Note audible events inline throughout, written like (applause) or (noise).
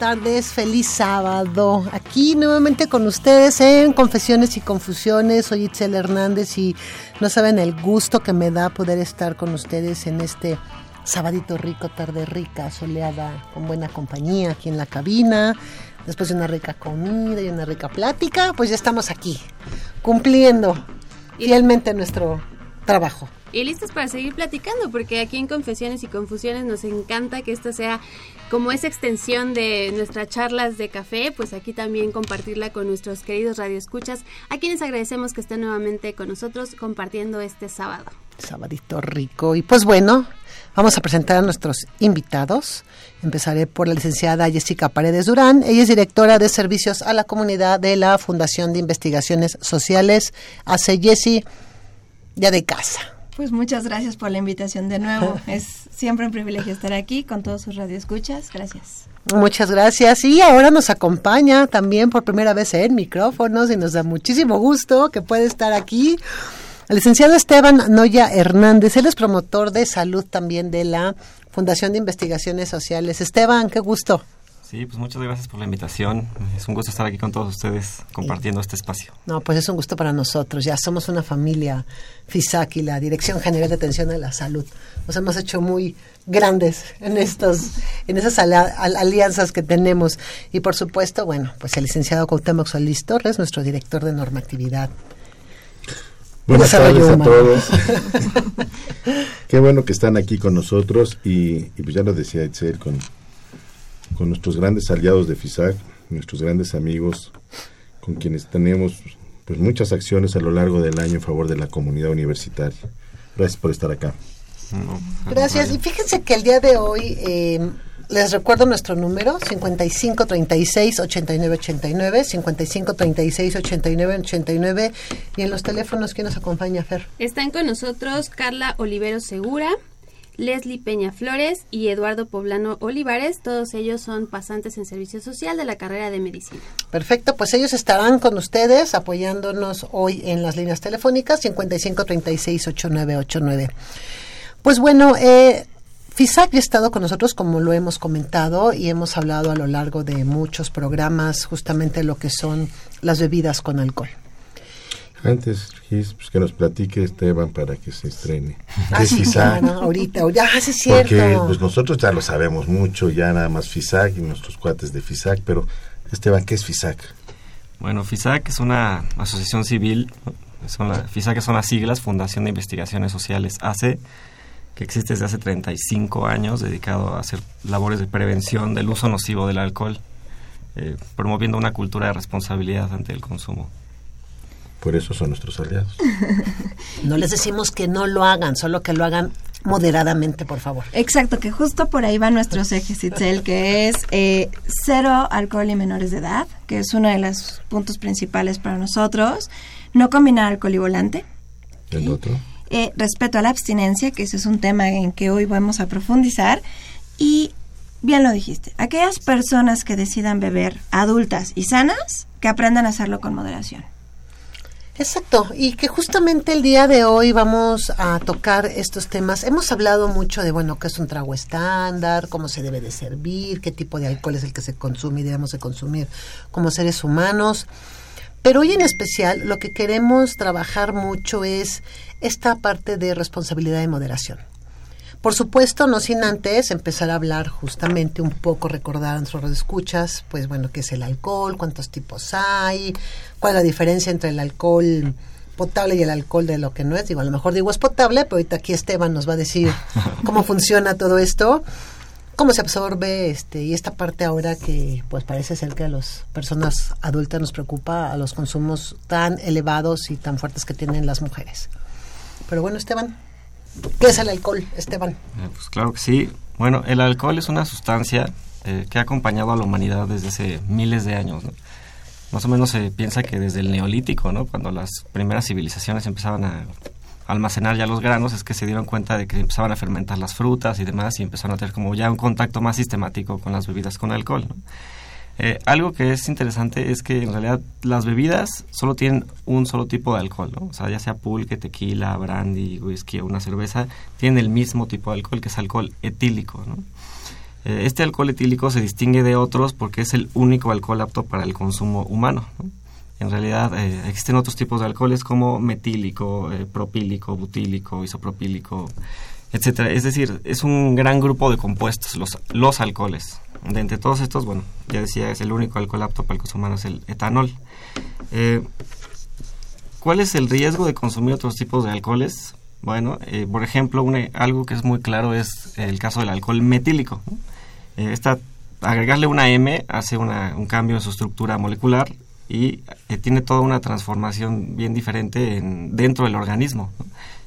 Tardes, feliz sábado. Aquí nuevamente con ustedes en Confesiones y Confusiones. Soy Itzel Hernández y no saben el gusto que me da poder estar con ustedes en este sabadito rico, tarde rica, soleada, con buena compañía aquí en la cabina. Después de una rica comida y una rica plática, pues ya estamos aquí, cumpliendo fielmente nuestro trabajo y listos para seguir platicando, porque aquí en Confesiones y Confusiones nos encanta que esta sea como esa extensión de nuestras charlas de café, pues aquí también compartirla con nuestros queridos radioescuchas, a quienes agradecemos que estén nuevamente con nosotros compartiendo este sábado. Sabadito rico. Y pues bueno, vamos a presentar a nuestros invitados. Empezaré por la licenciada Jessica Paredes Durán. Ella es directora de servicios a la comunidad de la Fundación de Investigaciones Sociales. Hace Jessie ya de casa. Pues muchas gracias por la invitación de nuevo. (laughs) es siempre un privilegio estar aquí con todos sus radioescuchas. Gracias. Muchas gracias. Y ahora nos acompaña también por primera vez en micrófonos y nos da muchísimo gusto que puede estar aquí. El licenciado Esteban Noya Hernández, él es promotor de salud también de la Fundación de Investigaciones Sociales. Esteban, qué gusto. Sí, pues muchas gracias por la invitación. Es un gusto estar aquí con todos ustedes compartiendo este espacio. No, pues es un gusto para nosotros. Ya somos una familia FISAC y la Dirección General de Atención a la Salud. Nos hemos hecho muy grandes en estos en esas alianzas que tenemos y por supuesto, bueno, pues el licenciado Cuauhtémoc Solís Torres, nuestro director de normatividad. Buenas tardes a todos. (laughs) Qué bueno que están aquí con nosotros y, y pues ya lo decía Itzel con con nuestros grandes aliados de FISAC, nuestros grandes amigos, con quienes tenemos pues muchas acciones a lo largo del año en favor de la comunidad universitaria. Gracias por estar acá. Gracias. Y fíjense que el día de hoy eh, les recuerdo nuestro número 55 36 89 89 55 36 89 89 y en los teléfonos quién nos acompaña Fer. Están con nosotros Carla Olivero Segura, Leslie Peña Flores y Eduardo Poblano Olivares. Todos ellos son pasantes en servicio social de la carrera de medicina. Perfecto, pues ellos estarán con ustedes apoyándonos hoy en las líneas telefónicas 55 36 8989. Pues bueno, eh, FISAC ha estado con nosotros como lo hemos comentado y hemos hablado a lo largo de muchos programas justamente lo que son las bebidas con alcohol. Antes, pues que nos platique Esteban para que se estrene. Ah, es FISAC? ahorita, ya, es cierto. Porque pues, nosotros ya lo sabemos mucho, ya nada más FISAC y nuestros cuates de FISAC, pero Esteban, ¿qué es FISAC? Bueno, FISAC es una asociación civil, son la, FISAC son las siglas, Fundación de Investigaciones Sociales, AC, que existe desde hace 35 años, dedicado a hacer labores de prevención del uso nocivo del alcohol, eh, promoviendo una cultura de responsabilidad ante el consumo. Por eso son nuestros aliados. (laughs) No les decimos que no lo hagan, solo que lo hagan moderadamente, por favor. Exacto, que justo por ahí van nuestros ejes, Itzel, que es eh, cero alcohol y menores de edad, que es uno de los puntos principales para nosotros. No combinar alcohol y volante. El otro. Eh, respeto a la abstinencia, que ese es un tema en que hoy vamos a profundizar. Y bien lo dijiste, aquellas personas que decidan beber adultas y sanas, que aprendan a hacerlo con moderación. Exacto, y que justamente el día de hoy vamos a tocar estos temas. Hemos hablado mucho de, bueno, qué es un trago estándar, cómo se debe de servir, qué tipo de alcohol es el que se consume y debemos de consumir como seres humanos. Pero hoy en especial lo que queremos trabajar mucho es esta parte de responsabilidad y moderación. Por supuesto, no sin antes empezar a hablar justamente un poco, recordar a nuestros escuchas, pues bueno, qué es el alcohol, cuántos tipos hay, cuál es la diferencia entre el alcohol potable y el alcohol de lo que no es. Digo, a lo mejor digo es potable, pero ahorita aquí Esteban nos va a decir (laughs) cómo funciona todo esto, cómo se absorbe, este, y esta parte ahora que pues parece ser que a las personas adultas nos preocupa a los consumos tan elevados y tan fuertes que tienen las mujeres. Pero bueno, Esteban. ¿Qué es el alcohol, Esteban? Eh, pues claro que sí. Bueno, el alcohol es una sustancia eh, que ha acompañado a la humanidad desde hace miles de años. Más o menos se piensa que desde el neolítico, ¿no? cuando las primeras civilizaciones empezaban a almacenar ya los granos, es que se dieron cuenta de que empezaban a fermentar las frutas y demás y empezaron a tener como ya un contacto más sistemático con las bebidas con alcohol. ¿no? Eh, algo que es interesante es que en realidad las bebidas solo tienen un solo tipo de alcohol. O sea, ya sea pulque, tequila, brandy, whisky o una cerveza, tienen el mismo tipo de alcohol que es alcohol etílico, ¿no? Eh, este alcohol etílico se distingue de otros porque es el único alcohol apto para el consumo humano, En realidad eh, existen otros tipos de alcoholes como metílico, propílico, butílico, isopropílico, etcétera. Es decir, es un gran grupo de compuestos, los, los alcoholes. De entre todos estos, bueno, ya decía, es el único alcohol apto para el consumo humano, es el etanol. Eh, ¿Cuál es el riesgo de consumir otros tipos de alcoholes? Bueno, eh, por ejemplo, algo que es muy claro es el caso del alcohol metílico. Eh, agregarle una M hace un cambio en su estructura molecular y tiene toda una transformación bien diferente en, dentro del organismo.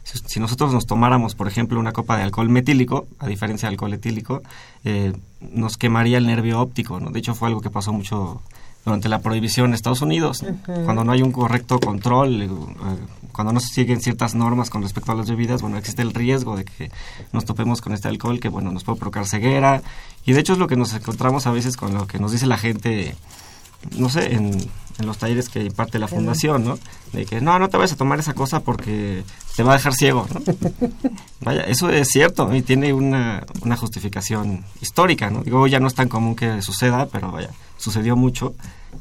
Si, nosotros nos tomáramos, por ejemplo, una copa de alcohol metílico, a diferencia del alcohol etílico, eh, nos quemaría el nervio óptico. ¿no? De hecho, fue algo que pasó mucho durante la prohibición en Estados Unidos, cuando no hay un correcto control, eh, cuando no se siguen ciertas normas con respecto a las bebidas, bueno, existe el riesgo de que nos topemos con este alcohol que, bueno, nos puede provocar ceguera. Y de hecho es lo que nos encontramos a veces con lo que nos dice la gente, no sé, en en los talleres que imparte la fundación, ¿no? De que no, no te vayas a tomar esa cosa porque te va a dejar ciego, ¿no? (laughs) Vaya, eso es cierto y tiene una, una justificación histórica, ¿no? Digo, ya no es tan común que suceda, pero vaya, sucedió mucho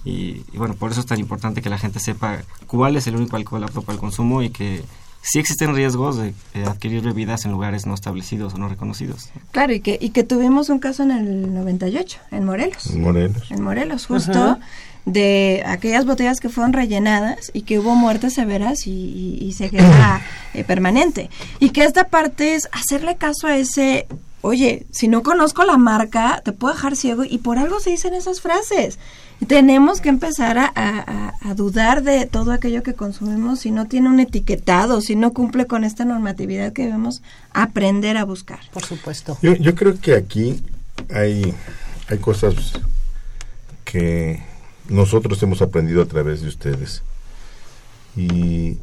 y, bueno, por eso es tan importante que la gente sepa cuál es el único alcohol apto para el consumo y que sí existen riesgos de, adquirir bebidas en lugares no establecidos o no reconocidos. Claro, y que, y que tuvimos un caso en el 98, en Morelos. En Morelos. En Morelos, justo de aquellas botellas que fueron rellenadas y que hubo muertes severas y, y, ceguera (clears throat) eh, permanente. Y que esta parte es hacerle caso a ese, oye, si no conozco la marca, te puedo dejar ciego y por algo se dicen esas frases. Tenemos que empezar a, dudar de todo aquello que consumimos si no tiene un etiquetado, si no cumple con esta normatividad que debemos aprender a buscar. Por supuesto. Yo, yo creo que aquí hay, hay cosas que nosotros hemos aprendido a través de ustedes. Y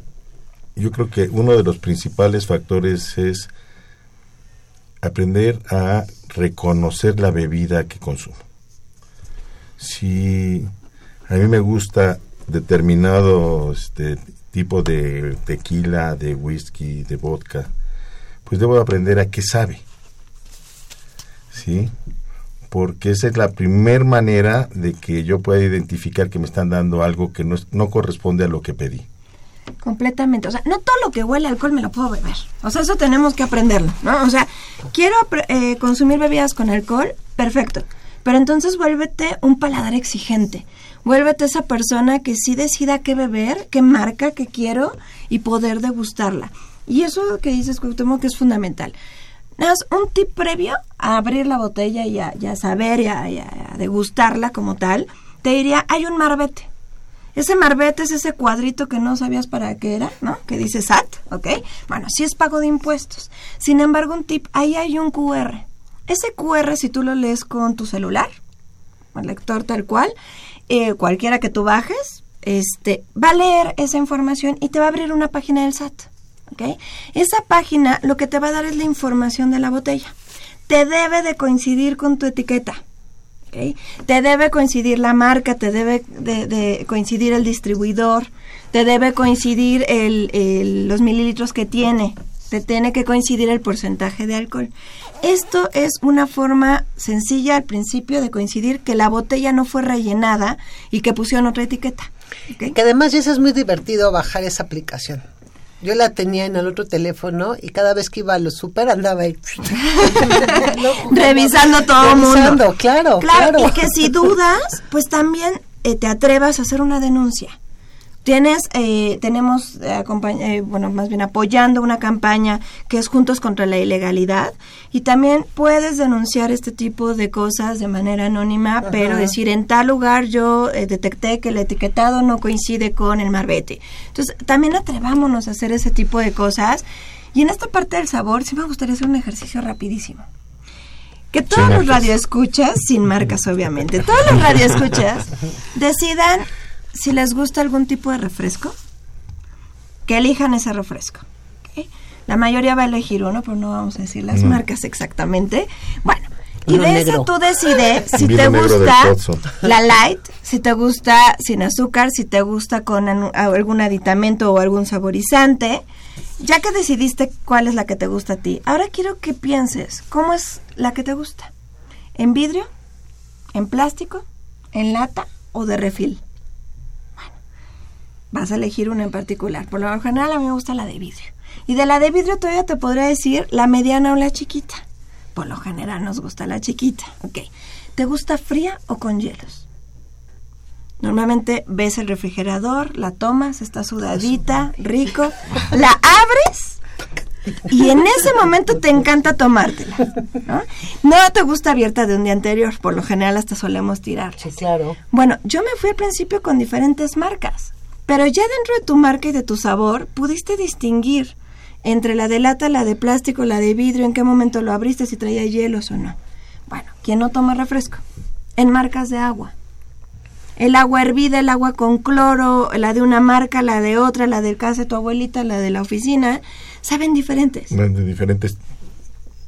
yo creo que uno de los principales factores es aprender a reconocer la bebida que consumo. Si a mí me gusta determinado este tipo de tequila, de whisky, de vodka, pues debo aprender a qué sabe. ¿Sí? Porque esa es la primera manera de que yo pueda identificar que me están dando algo que no, no corresponde a lo que pedí. Completamente, o sea, no todo lo que huele alcohol me lo puedo beber, o sea, eso tenemos que aprenderlo, ¿no? O sea, quiero eh, consumir bebidas con alcohol, perfecto, pero entonces vuélvete un paladar exigente, vuélvete esa persona que sí decida qué beber, qué marca, qué quiero y poder degustarla. Y eso que dices, Cuauhtémoc, que es fundamental un tip previo a abrir la botella y a, saber y a, degustarla como tal, te diría, hay un marbete. Ese marbete es ese cuadrito que no sabías para qué era, ¿no? Que dice SAT, ¿ok? Bueno, sí es pago de impuestos. Sin embargo, un tip, ahí hay un QR. Ese QR, si tú lo lees con tu celular, el lector tal cual, eh, cualquiera que tú bajes, este, va a leer esa información y te va a abrir una página del SAT. Esa página lo que te va a dar es la información de la botella. Te debe de coincidir con tu etiqueta. Te debe coincidir la marca, te debe de, coincidir el distribuidor, te debe coincidir el, los mililitros que tiene, te tiene que coincidir el porcentaje de alcohol. Esto es una forma sencilla al principio de coincidir que la botella no fue rellenada y que pusieron otra etiqueta. Que además eso es muy divertido bajar esa aplicación. Yo la tenía en el otro teléfono y cada vez que iba a los super andaba ahí. (laughs) (laughs) Revisando todo el mundo. Claro, claro, claro. Y que si dudas, pues también eh, te atrevas a hacer una denuncia. Tienes, eh, tenemos, eh, eh, bueno, más bien apoyando una campaña que es Juntos contra la Ilegalidad y también puedes denunciar este tipo de cosas de manera anónima, pero decir en tal lugar yo detecté que el etiquetado no coincide con el marbete. Entonces, también atrevámonos a hacer ese tipo de cosas. Y en esta parte del sabor, sí me gustaría hacer un ejercicio rapidísimo. Que todos los radioescuchas, sin marcas obviamente, todos los (laughs) radioescuchas decidan si les gusta algún tipo de refresco, que elijan ese refresco. La mayoría va a elegir uno, pero no vamos a decir las marcas exactamente. Bueno, y de eso tú decides (laughs) si te gusta la light, si te gusta sin azúcar, si te gusta con algún aditamento o algún saborizante. Ya que decidiste cuál es la que te gusta a ti, ahora quiero que pienses cómo es la que te gusta. ¿En vidrio? ¿En plástico? ¿En lata? ¿O de refil? Vas a elegir una en particular. Por lo general a mí me gusta la de vidrio. Y de la de vidrio todavía te podría decir la mediana o la chiquita. Por lo general nos gusta la chiquita. Ok. ¿Te gusta fría o con hielos? Normalmente ves el refrigerador, la tomas, está sudadita, rico, la abres y en ese momento te encanta tomártela. ¿no? no te gusta abierta de un día anterior, por lo general hasta solemos tirar. Sí, claro. Bueno, yo me fui al principio con diferentes marcas. Pero ya dentro de tu marca y de tu sabor, pudiste distinguir entre la de lata, la de plástico, la de vidrio, en qué momento lo abriste, si traía hielos o no. Bueno, ¿quién no toma refresco? En marcas de agua. El agua hervida, el agua con cloro, la de una marca, la de otra, la del casa de tu abuelita, la de la oficina, saben diferentes. De diferentes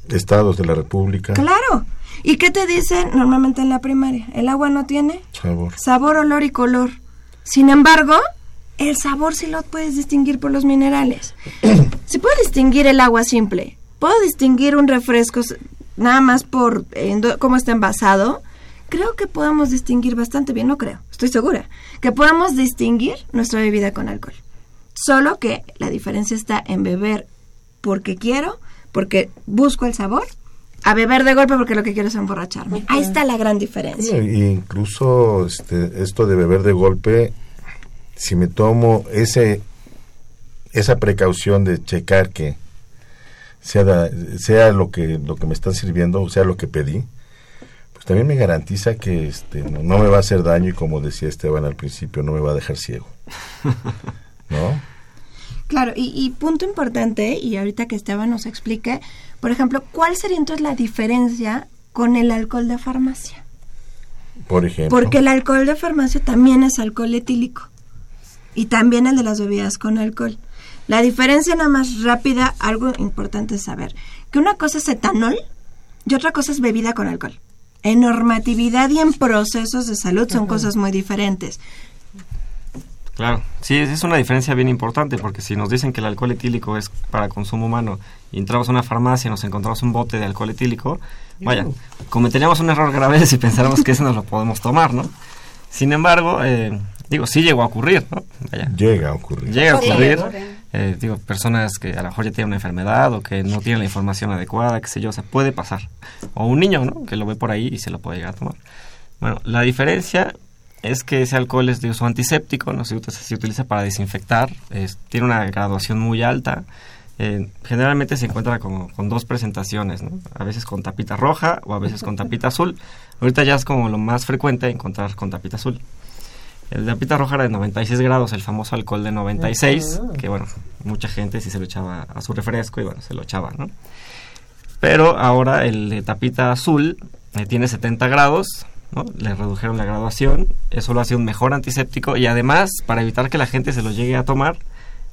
estados de la República. Claro. ¿Y qué te dicen normalmente en la primaria? El agua no tiene sabor. Sabor, olor y color. Sin embargo, el sabor sí lo puedes distinguir por los minerales. (clears throat) Se puede distinguir el agua simple. Puedo distinguir un refresco nada más por cómo está envasado. Creo que podemos distinguir bastante bien, no creo, estoy segura, que podemos distinguir nuestra bebida con alcohol. Solo que la diferencia está en beber porque quiero, porque busco el sabor, a beber de golpe porque lo que quiero es emborracharme. Ahí está la gran diferencia. incluso este, esto de beber de golpe si me tomo ese esa precaución de checar que sea, sea lo que lo que me están sirviendo o sea lo que pedí pues también me garantiza que este no, me va a hacer daño y como decía Esteban al principio no me va a dejar ciego (laughs) ¿no? Claro, y, y punto importante, y ahorita que Esteban nos explique, por ejemplo, ¿cuál sería entonces la diferencia con el alcohol de farmacia? Por ejemplo. Porque el alcohol de farmacia también es alcohol etílico y también el de las bebidas con alcohol. La diferencia nada más rápida, algo importante es saber, que una cosa es etanol y otra cosa es bebida con alcohol. En normatividad y en procesos de salud son cosas muy diferentes. Claro, sí, es una diferencia bien importante porque si nos dicen que el alcohol etílico es para consumo humano y entramos a una farmacia y nos encontramos un bote de alcohol etílico, vaya, cometeríamos un error grave (laughs) si pensáramos que ese nos lo podemos tomar, ¿no? Sin embargo, eh, digo, sí llegó a ocurrir, ¿no? Llega a ocurrir. Llega a ocurrir. Eh, digo, personas que a lo mejor ya tienen una enfermedad o que no tienen la información adecuada, qué sé yo, o sea, puede pasar. O un niño, ¿no? Que lo ve por ahí y se lo puede llegar a tomar. Bueno, la diferencia es que ese alcohol es de uso antiséptico, ¿no? Se, se utiliza para desinfectar, tiene una graduación muy alta. Eh, generalmente se encuentra con, con, dos presentaciones, ¿no? A veces con tapita roja o a veces con tapita azul. Ahorita ya es como lo más frecuente encontrar con tapita azul. El de pita roja era de 96 grados, el famoso alcohol de 96, que bueno, mucha gente sí se lo echaba a su refresco y bueno, se lo echaba, ¿no? Pero ahora el de tapita azul eh, tiene 70 grados, ¿no? Le redujeron la graduación, eso lo hace un mejor antiséptico y además, para evitar que la gente se lo llegue a tomar,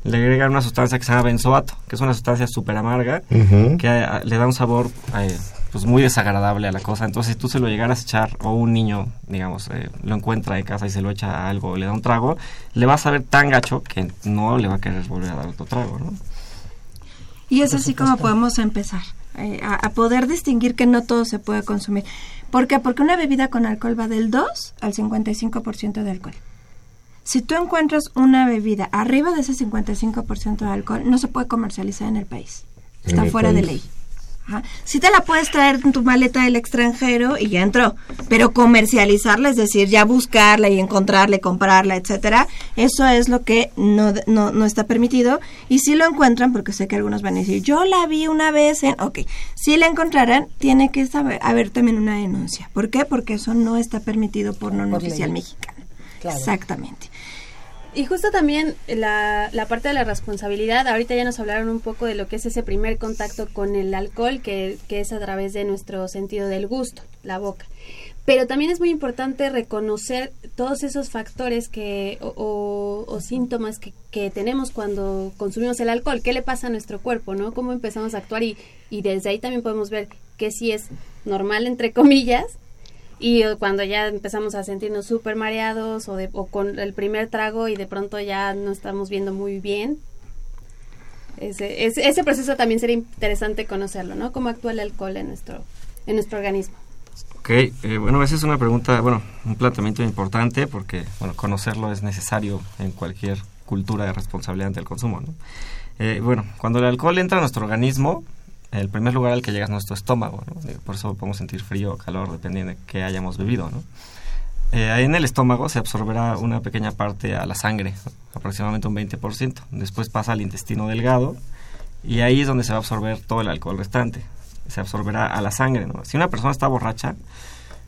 le agregan una sustancia que se llama benzoato, que es una sustancia súper amarga, que eh, le da un sabor eh, pues muy desagradable a la cosa. Entonces, si tú se lo llegaras a echar, o un niño, digamos, eh, lo encuentra en casa y se lo echa a algo, le da un trago, le va a saber tan gacho que no le va a querer volver a dar otro trago, ¿no? Y es así como podemos empezar, eh, a, a, poder distinguir que no todo se puede consumir. ¿Por qué? Porque una bebida con alcohol va del 2 al 55% de alcohol. Si tú encuentras una bebida arriba de ese 55% de alcohol, no se puede comercializar en el país. Está fuera de ley. Si te la puedes traer en tu maleta del extranjero y ya entró, pero comercializarla, es decir, ya buscarla y encontrarla, comprarla, etcétera, eso es lo que no, no, no, está permitido. Y si lo encuentran, porque sé que algunos van a decir, yo la vi una vez en. Ok, si la encontraran, tiene que saber, haber también una denuncia. ¿Por qué? Porque eso no está permitido por norma oficial mexicana. Exactamente. Y justo también la, la, parte de la responsabilidad, ahorita ya nos hablaron un poco de lo que es ese primer contacto con el alcohol, que, que es a través de nuestro sentido del gusto, la boca. Pero también es muy importante reconocer todos esos factores que, o, o, síntomas que, que, tenemos cuando consumimos el alcohol. ¿Qué le pasa a nuestro cuerpo? ¿no? ¿Cómo empezamos a actuar? Y, y desde ahí también podemos ver que si es normal, entre comillas, y cuando ya empezamos a sentirnos súper mareados o, de, o con el primer trago y de pronto ya no estamos viendo muy bien, ese, ese, proceso también sería interesante conocerlo, ¿no? Cómo actúa el alcohol en nuestro, en nuestro organismo. Ok, eh, bueno, esa es una pregunta, bueno, un planteamiento importante porque, bueno, conocerlo es necesario en cualquier cultura de responsabilidad ante el consumo, ¿no? Eh, bueno, cuando el alcohol entra a nuestro organismo, el primer lugar al que llega es nuestro estómago, por eso podemos sentir frío o calor dependiendo de qué hayamos bebido. ¿no? Eh, en el estómago se absorberá una pequeña parte a la sangre, aproximadamente un 20%. Después pasa al intestino delgado y ahí es donde se va a absorber todo el alcohol restante. Se absorberá a la sangre. Si una persona está borracha,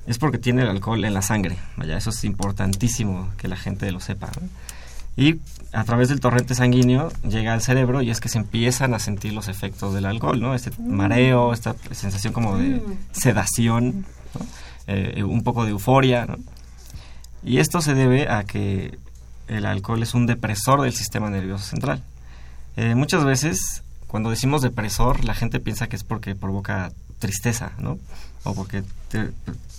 es porque tiene el alcohol en la sangre. Eso es importantísimo que la gente lo sepa. Y a través del torrente sanguíneo llega al cerebro y es que se empiezan a sentir los efectos del alcohol, ¿no? Este mm. mareo, esta sensación como de mm. sedación, eh, un poco de euforia, ¿no? Y esto se debe a que el alcohol es un depresor del sistema nervioso central. Eh, muchas veces, cuando decimos depresor, la gente piensa que es porque provoca tristeza, ¿no? O porque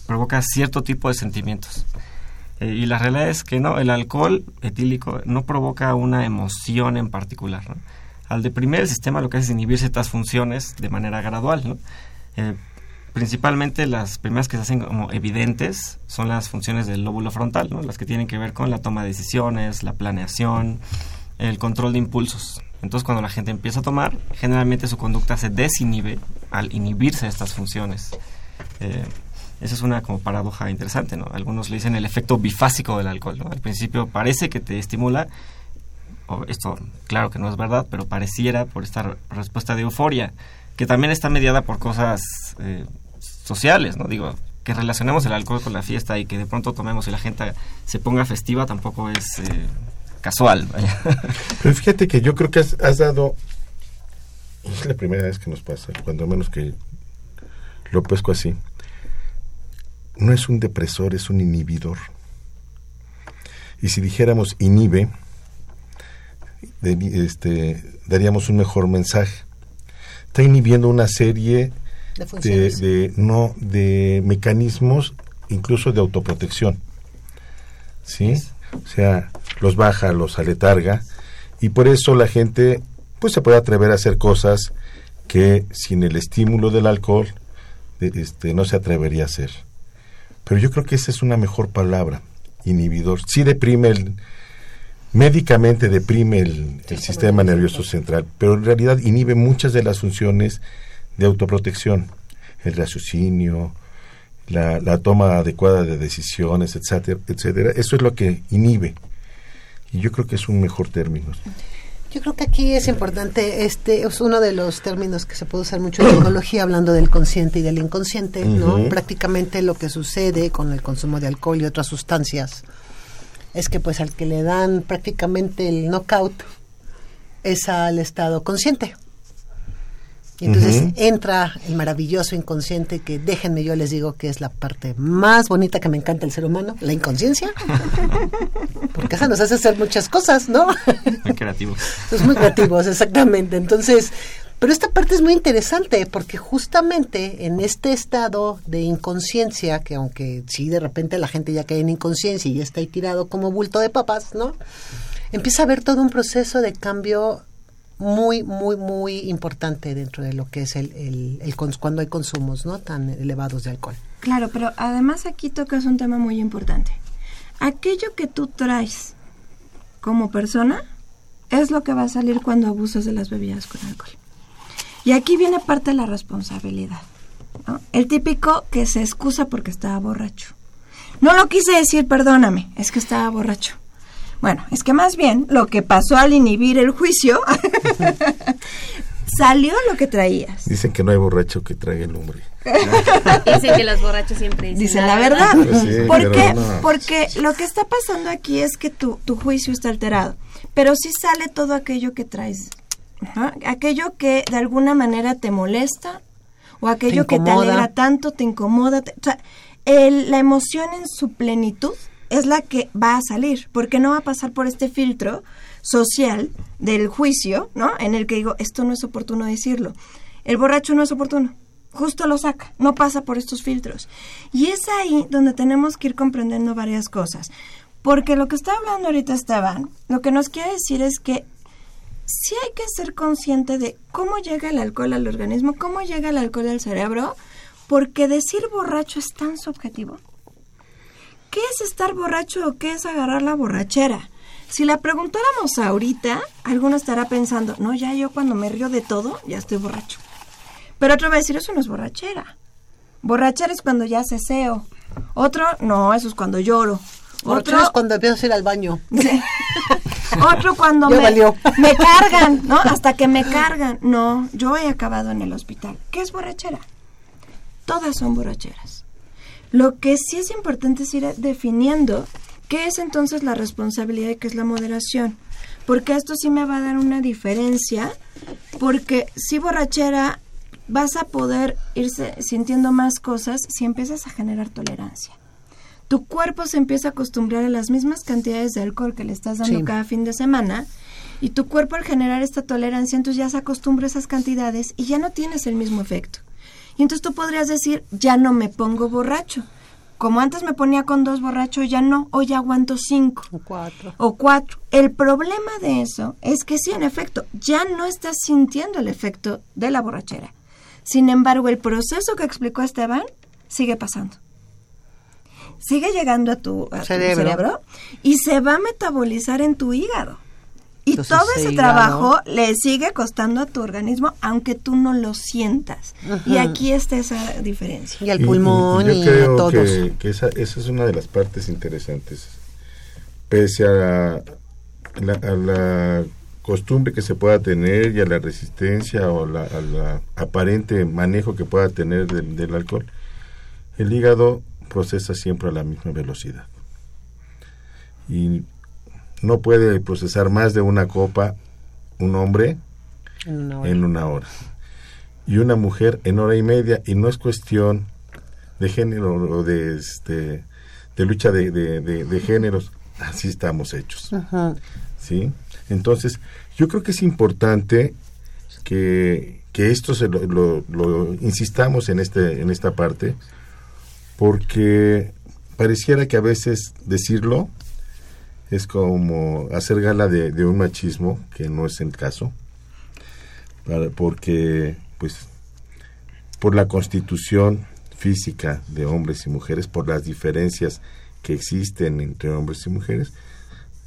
provoca cierto tipo de sentimientos. Eh, y la realidad es que no, el alcohol etílico no provoca una emoción en particular. Al deprimir el sistema lo que hace es inhibir ciertas funciones de manera gradual. Eh, principalmente las primeras que se hacen como evidentes son las funciones del lóbulo frontal, las que tienen que ver con la toma de decisiones, la planeación, el control de impulsos. Entonces cuando la gente empieza a tomar, generalmente su conducta se desinhibe al inhibirse estas funciones. Eh, esa es una como paradoja interesante, ¿no? Algunos le dicen el efecto bifásico del alcohol. Al principio parece que te estimula, o esto claro que no es verdad, pero pareciera por esta respuesta de euforia, que también está mediada por cosas eh, sociales, ¿no? Digo, que relacionemos el alcohol con la fiesta y que de pronto tomemos y la gente se ponga festiva tampoco es eh, casual. (laughs) Pero fíjate que yo creo que has, has dado, es la primera vez que nos pasa, cuando menos que lo pesco así no es un depresor, es un inhibidor. Y si dijéramos inhibe, este, daríamos un mejor mensaje. Está inhibiendo una serie de, no de mecanismos incluso de autoprotección. ¿Sí? O sea, los baja, los aletarga y por eso la gente pues se puede atrever a hacer cosas que sin el estímulo del alcohol este, no se atrevería a hacer. Pero yo creo que esa es una mejor palabra, inhibidor. Sí deprime el, médicamente deprime el, sistema nervioso central, pero en realidad inhibe muchas de las funciones de autoprotección, el raciocinio, la, la, toma adecuada de decisiones, etcétera, etcétera. Eso es lo que inhibe. Y yo creo que es un mejor término. Yo creo que aquí es importante, este es uno de los términos que se puede usar mucho en psicología hablando del consciente y del inconsciente, ¿no? Prácticamente lo que sucede con el consumo de alcohol y otras sustancias es que pues al que le dan prácticamente el knockout es al estado consciente. Y entonces entra el maravilloso inconsciente que déjenme yo les digo que es la parte más bonita que me encanta el ser humano, la inconsciencia. (laughs) Porque esa nos hace hacer muchas cosas, ¿no? Muy creativos. Es muy creativos, exactamente. Entonces, Pero esta parte es muy interesante porque justamente en este estado de inconsciencia, que aunque sí de repente la gente ya cae en inconsciencia y ya está ahí tirado como bulto de papas, ¿no? Empieza a haber todo un proceso de cambio muy, muy, muy importante dentro de lo que es el, el, cuando hay consumos no tan elevados de alcohol. Claro, pero además aquí tocas un tema muy importante. Aquello que tú traes como persona es lo que va a salir cuando abusas de las bebidas con alcohol. Y aquí viene parte de la responsabilidad. El típico que se excusa porque estaba borracho. No lo quise decir, perdóname, es que estaba borracho. Bueno, es que más bien lo que pasó al inhibir el juicio (laughs) salió lo que traías. Dicen que no hay borracho que traiga el nombre. (laughs) dicen que los borrachos siempre dicen, la verdad. Pues ¿Por qué? Porque lo que está pasando aquí es que tu, tu juicio está alterado. Pero sí sale todo aquello que traes. Aquello que de alguna manera te molesta o aquello que te alegra tanto, te incomoda. o sea, la emoción en su plenitud es la que va a salir, porque no va a pasar por este filtro social del juicio, ¿no? En el que digo, esto no es oportuno decirlo. El borracho no es oportuno, justo lo saca, no pasa por estos filtros. Y es ahí donde tenemos que ir comprendiendo varias cosas. Porque lo que está hablando ahorita Esteban, lo que nos quiere decir es que sí hay que ser consciente de cómo llega el alcohol al organismo, cómo llega el alcohol al cerebro, porque decir borracho es tan subjetivo. ¿Qué es estar borracho o qué es agarrar la borrachera? Si la preguntáramos ahorita, alguno estará pensando, no, ya yo cuando me río de todo, ya estoy borracho. Pero otro va a decir, eso no es borrachera. Borrachera es cuando ya ceseo. Otro, no, eso es cuando lloro. Otro es cuando empiezo a ir al baño. (laughs) Otro cuando (laughs) me, me cargan, ¿no? Hasta que me cargan. No, yo he acabado en el hospital. ¿Qué es borrachera? Todas son borracheras. Lo que sí es importante es ir definiendo qué es entonces la responsabilidad y qué es la moderación. Porque esto sí me va a dar una diferencia. Porque si borrachera vas a poder irse sintiendo más cosas si empiezas a generar tolerancia tu cuerpo se empieza a acostumbrar a las mismas cantidades de alcohol que le estás dando cada fin de semana y tu cuerpo al generar esta tolerancia entonces ya se acostumbra a esas cantidades y ya no tienes el mismo efecto. Y entonces tú podrías decir, ya no me pongo borracho. Como antes me ponía con dos borrachos, ya no, hoy aguanto cinco. O cuatro. O cuatro. El problema de eso es que sí, en efecto, ya no estás sintiendo el efecto de la borrachera. Sin embargo, el proceso que explicó Esteban sigue pasando sigue llegando a tu, cerebro. y se va a metabolizar en tu hígado. Y todo ese trabajo le sigue costando a tu organismo, aunque tú no lo sientas. Y aquí está esa diferencia. Y al pulmón y, a todos. Que, esa, esa, es una de las partes interesantes. Pese a la, a la costumbre que se pueda tener y a la resistencia o la, al aparente manejo que pueda tener del alcohol, el hígado procesa siempre a la misma velocidad. Y no puede procesar más de una copa un hombre en una hora. Y una mujer en hora y media. Y no es cuestión de género o de, este, de lucha de, de, géneros. Así estamos hechos. ¿Sí? Entonces, yo creo que es importante que, que esto se lo, lo, lo, insistamos en, este, en esta parte, porque pareciera que a veces decirlo es como hacer gala de, un machismo, que no es el caso, porque pues por la constitución física de hombres y mujeres, por las diferencias que existen entre hombres y mujeres,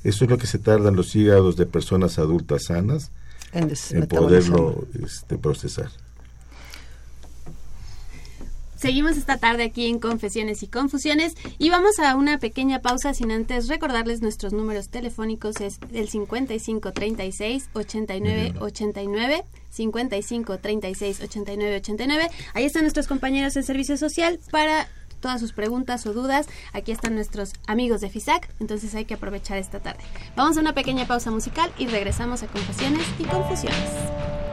eso es lo que se tardan los hígados de personas adultas sanas en, en poderlo este, procesar. Seguimos esta tarde aquí en Confesiones y Confusiones y vamos a una pequeña pausa sin antes recordarles nuestros números telefónicos es el 55 36 89 89 55 36 89 89. Ahí están nuestros compañeros de servicio social para todas sus preguntas o dudas. Aquí están nuestros amigos de FISAC, entonces hay que aprovechar esta tarde. Vamos a una pequeña pausa musical y regresamos a Confesiones y Confusiones.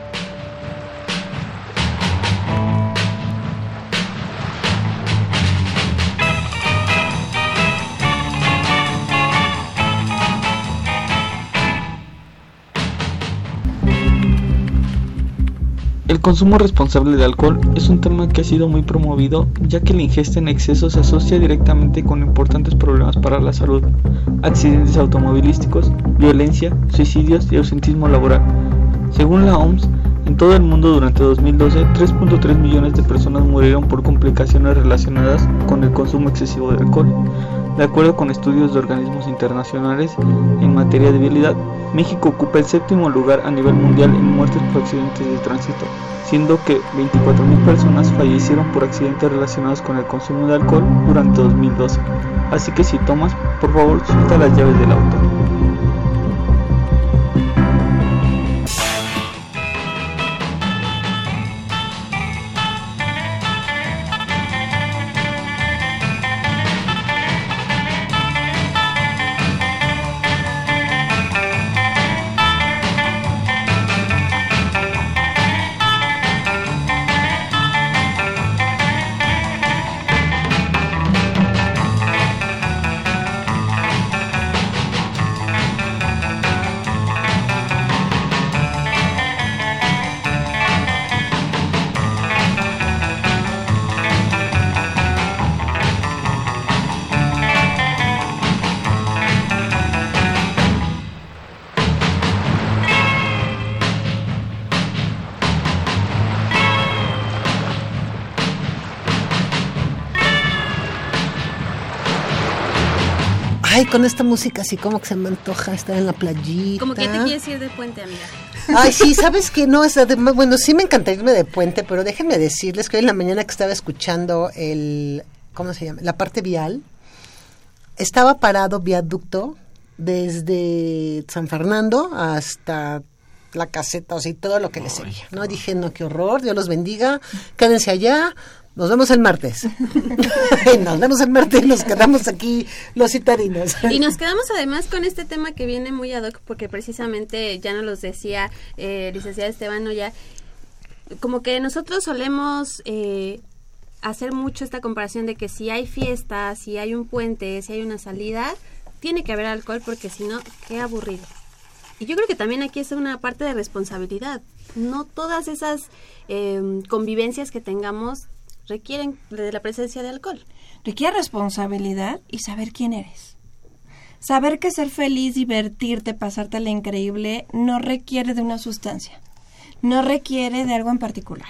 Consumo responsable de alcohol es un tema que ha sido muy promovido ya que la ingesta en exceso se asocia directamente con importantes problemas para la salud, accidentes automovilísticos, violencia, suicidios y ausentismo laboral. Según la OMS, en todo el mundo durante 2012, 3.3 millones de personas murieron por complicaciones relacionadas con el consumo excesivo de alcohol. De acuerdo con estudios de organismos internacionales en materia de vialidad, México ocupa el séptimo lugar a nivel mundial en muertes por accidentes de tránsito, siendo que 24.000 personas fallecieron por accidentes relacionados con el consumo de alcohol durante 2012. Así que si tomas, por favor, suelta las llaves del auto. Con esta música así como que se me antoja estar en la playita. Como que te quieres ir de puente, amiga. Ay, sí, (laughs) ¿sabes que No, es bueno, sí me encantaría irme de puente, pero déjenme decirles que hoy en la mañana que estaba escuchando el, ¿cómo se llama? La parte vial, estaba parado viaducto desde San Fernando hasta la caseta, o sea, y todo lo que les seguía, ¿no? Dije, no, qué horror, Dios los bendiga, quédense allá, nos vemos el martes. (laughs) nos vemos el martes y nos quedamos aquí los citarinos. y nos quedamos además con este tema que viene muy ad hoc porque precisamente ya nos los decía eh, licenciada Esteban ya como que nosotros solemos eh, hacer mucho esta comparación de que si hay fiesta, si hay un puente, si hay una salida, tiene que haber alcohol porque si no, qué aburrido. Y yo creo que también aquí es una parte de responsabilidad. No todas esas eh, convivencias que tengamos requieren de la presencia de alcohol. Requiere responsabilidad y saber quién eres. Saber que ser feliz, divertirte, pasarte la increíble, no requiere de una sustancia, no requiere de algo en particular,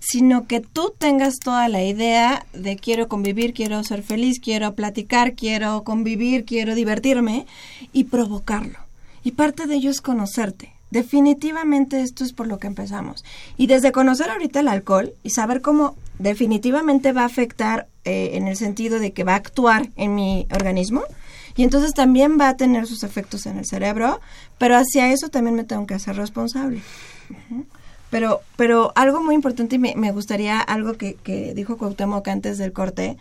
sino que tú tengas toda la idea de quiero convivir, quiero ser feliz, quiero platicar, quiero convivir, quiero divertirme y provocarlo. Y parte de ello es conocerte. Definitivamente esto es por lo que empezamos. Y desde conocer ahorita el alcohol y saber cómo definitivamente va a afectar eh, en el sentido de que va a actuar en mi organismo y entonces también va a tener sus efectos en el cerebro, pero hacia eso también me tengo que hacer responsable. Pero, pero algo muy importante y me, gustaría, algo que, que dijo Cuauhtémoc antes del corte,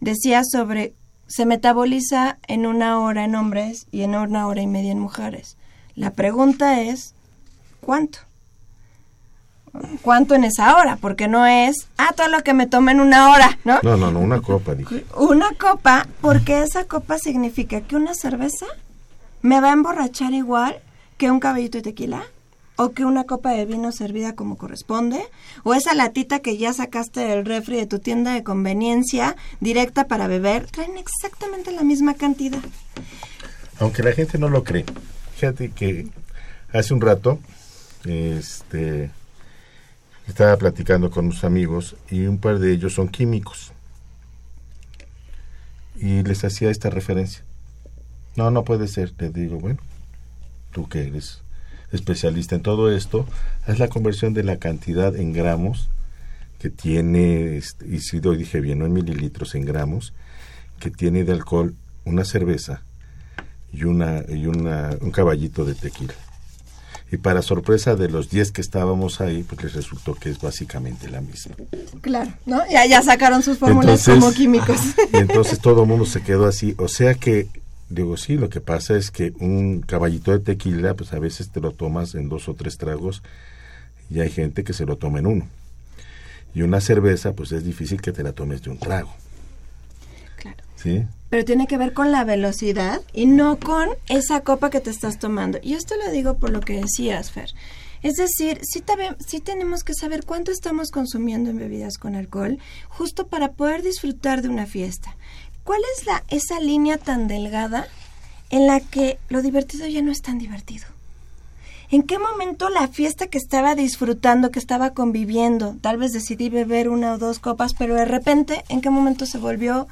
decía sobre se metaboliza en una hora en hombres y en una hora y media en mujeres. La pregunta es, ¿cuánto? Cuánto en esa hora, porque no es, ah, todo lo que me tome en una hora, ¿no? No, no, no, una copa, dije. Una copa, porque esa copa significa que una cerveza me va a emborrachar igual que un caballito de tequila, o que una copa de vino servida como corresponde, o esa latita que ya sacaste del refri de tu tienda de conveniencia directa para beber, traen exactamente la misma cantidad. Aunque la gente no lo cree. Fíjate que hace un rato, este estaba platicando con unos amigos y un par de ellos son químicos. Y les hacía esta referencia. No, no puede ser. Le digo, bueno, tú que eres especialista en todo esto, haz la conversión de la cantidad en gramos que tiene, este, y si lo dije bien, no en mililitros, en gramos, que tiene de alcohol una cerveza y, una, y una, un caballito de tequila. Y para sorpresa de los 10 que estábamos ahí, pues les resultó que es básicamente la misma. Claro, ¿no? Ya, ya sacaron sus fórmulas como químicos. Y entonces todo el mundo se quedó así. O sea que, digo, sí, lo que pasa es que un caballito de tequila, pues a veces te lo tomas en dos o tres tragos y hay gente que se lo toma en uno. Y una cerveza, pues es difícil que te la tomes de un trago. Pero tiene que ver con la velocidad y no con esa copa que te estás tomando. Y esto lo digo por lo que decías, Fer. Es decir, sí, sí tenemos que saber cuánto estamos consumiendo en bebidas con alcohol, justo para poder disfrutar de una fiesta. ¿Cuál es la, esa línea tan delgada en la que lo divertido ya no es tan divertido? ¿En qué momento la fiesta que estaba disfrutando, que estaba conviviendo, tal vez decidí beber una o dos copas, pero de repente, ¿en qué momento se volvió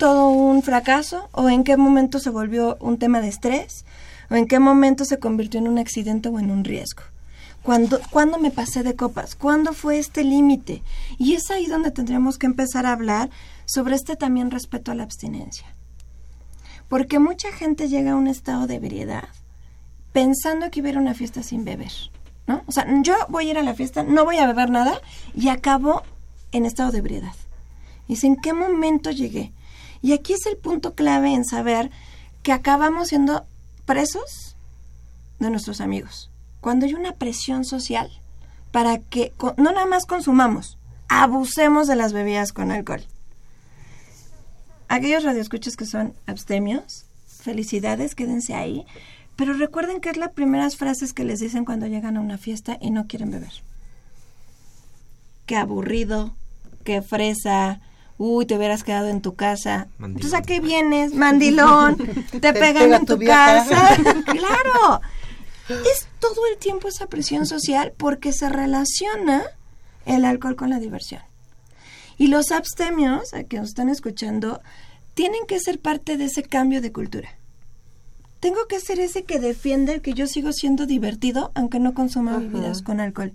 todo un fracaso? ¿O en qué momento se volvió un tema de estrés? ¿O en qué momento se convirtió en un accidente o en un riesgo? ¿Cuándo, ¿Cuándo me pasé de copas? ¿Cuándo fue este límite? Y es ahí donde tendríamos que empezar a hablar sobre este también respeto a la abstinencia. Porque mucha gente llega a un estado de ebriedad pensando que hubiera una fiesta sin beber. ¿no? O sea, yo voy a ir a la fiesta, no voy a beber nada y acabo en estado de ebriedad. Dice, ¿en qué momento llegué? Y aquí es el punto clave en saber que acabamos siendo presos de nuestros amigos. Cuando hay una presión social para que no nada más consumamos, abusemos de las bebidas con alcohol. Aquellos radioescuchas que son abstemios, felicidades, quédense ahí. Pero recuerden que es las primeras frases que les dicen cuando llegan a una fiesta y no quieren beber. Qué aburrido, qué fresa, uy, te hubieras quedado en tu casa. Entonces, ¿a qué vienes? Mandilón, (laughs) te, pegan en tu, casa. (laughs) claro. Es todo el tiempo esa presión social porque se relaciona el alcohol con la diversión. Y los abstemios, a que nos están escuchando, tienen que ser parte de ese cambio de cultura. Tengo que ser ese que defiende que yo sigo siendo divertido aunque no consuma bebidas con alcohol.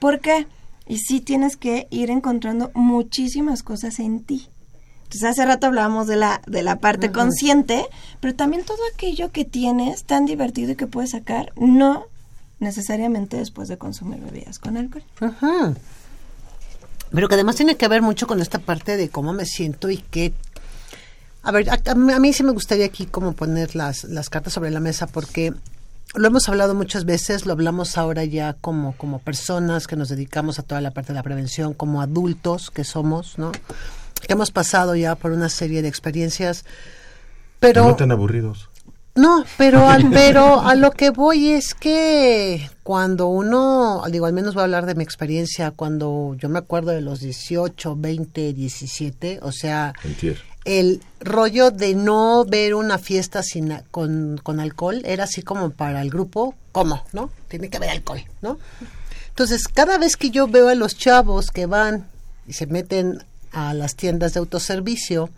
¿Por qué? Y sí tienes que ir encontrando muchísimas cosas en ti. Entonces hace rato hablábamos de la, de la parte consciente, pero también todo aquello que tienes tan divertido y que puedes sacar, no necesariamente después de consumir bebidas con alcohol. Ajá. Pero que además tiene que ver mucho con esta parte de cómo me siento y qué... A ver, a, a mí sí me gustaría aquí como poner las, las cartas sobre la mesa porque lo hemos hablado muchas veces, lo hablamos ahora ya como, como personas que nos dedicamos a toda la parte de la prevención, como adultos que somos, ¿no? Que hemos pasado ya por una serie de experiencias, pero... No tan aburridos. No, pero, al, (laughs) pero a lo que voy es que cuando uno, digo, al menos voy a hablar de mi experiencia, cuando yo me acuerdo de los 18, 20, 17, o sea, el rollo de no ver una fiesta sin, con, con alcohol era así como para el grupo, ¿cómo? ¿No? Tiene que haber alcohol, ¿no? Entonces, cada vez que yo veo a los chavos que van y se meten a las tiendas de autoservicio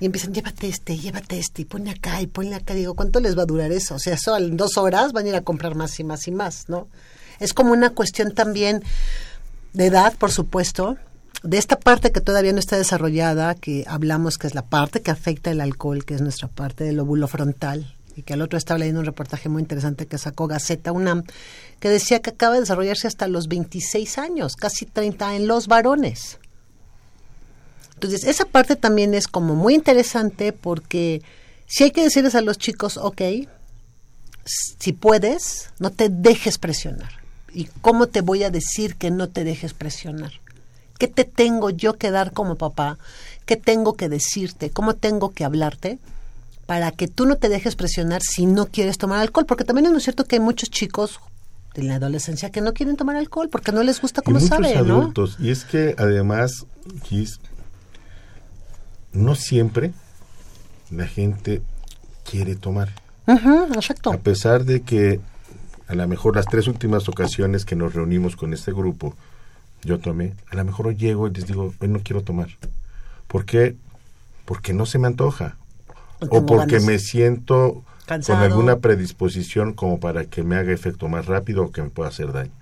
y empiezan, llévate este, llévate este, y ponle acá y ponle acá, digo, ¿cuánto les va a durar eso? O sea, eso en dos horas van a ir a comprar más y más y más, ¿no? Es como una cuestión también de edad, por supuesto, de esta parte que todavía no está desarrollada, que hablamos que es la parte que afecta el alcohol, que es nuestra parte del lóbulo frontal, y que al otro estaba leyendo un reportaje muy interesante que sacó Gaceta UNAM, que decía que acaba de desarrollarse hasta los 26 años, casi 30 en los varones. Entonces, esa parte también es como muy interesante porque si hay que decirles a los chicos, ok, si puedes, no te dejes presionar. ¿Y cómo te voy a decir que no te dejes presionar? ¿Qué te tengo yo que dar como papá? ¿Qué tengo que decirte? ¿Cómo tengo que hablarte? Para que tú no te dejes presionar si no quieres tomar alcohol. Porque también es muy cierto que hay muchos chicos en la adolescencia que no quieren tomar alcohol porque no les gusta como sabe, adultos. Y es que además, no siempre la gente quiere tomar. exacto. A pesar de que a lo mejor las tres últimas ocasiones que nos reunimos con este grupo, yo tomé, a lo mejor hoy llego y les digo, hoy no quiero tomar. ¿Por qué? Porque no se me antoja. O porque me siento con alguna predisposición como para que me haga efecto más rápido o que me pueda hacer daño.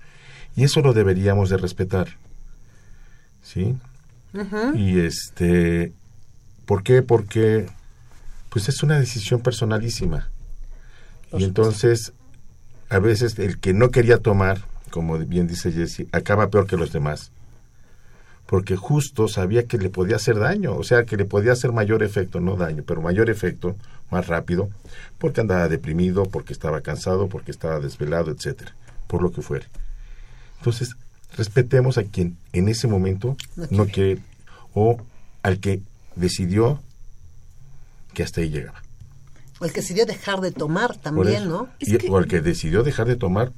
Y eso lo deberíamos de respetar. ¿Sí? Y este, ¿por qué? Porque pues es una decisión personalísima. y entonces, a veces el que no quería tomar, como bien dice Jesse, acaba peor que los demás. Porque justo sabía que le podía hacer daño, o sea, que le podía hacer mayor efecto, no daño, pero mayor efecto, más rápido, porque andaba deprimido, porque estaba cansado, porque estaba desvelado, etcétera, por lo que fuere. Entonces, respetemos a quien en ese momento no quiere, o al que decidió que hasta ahí llegaba. O el que decidió dejar de tomar también, ¿no? o el que decidió dejar de tomar.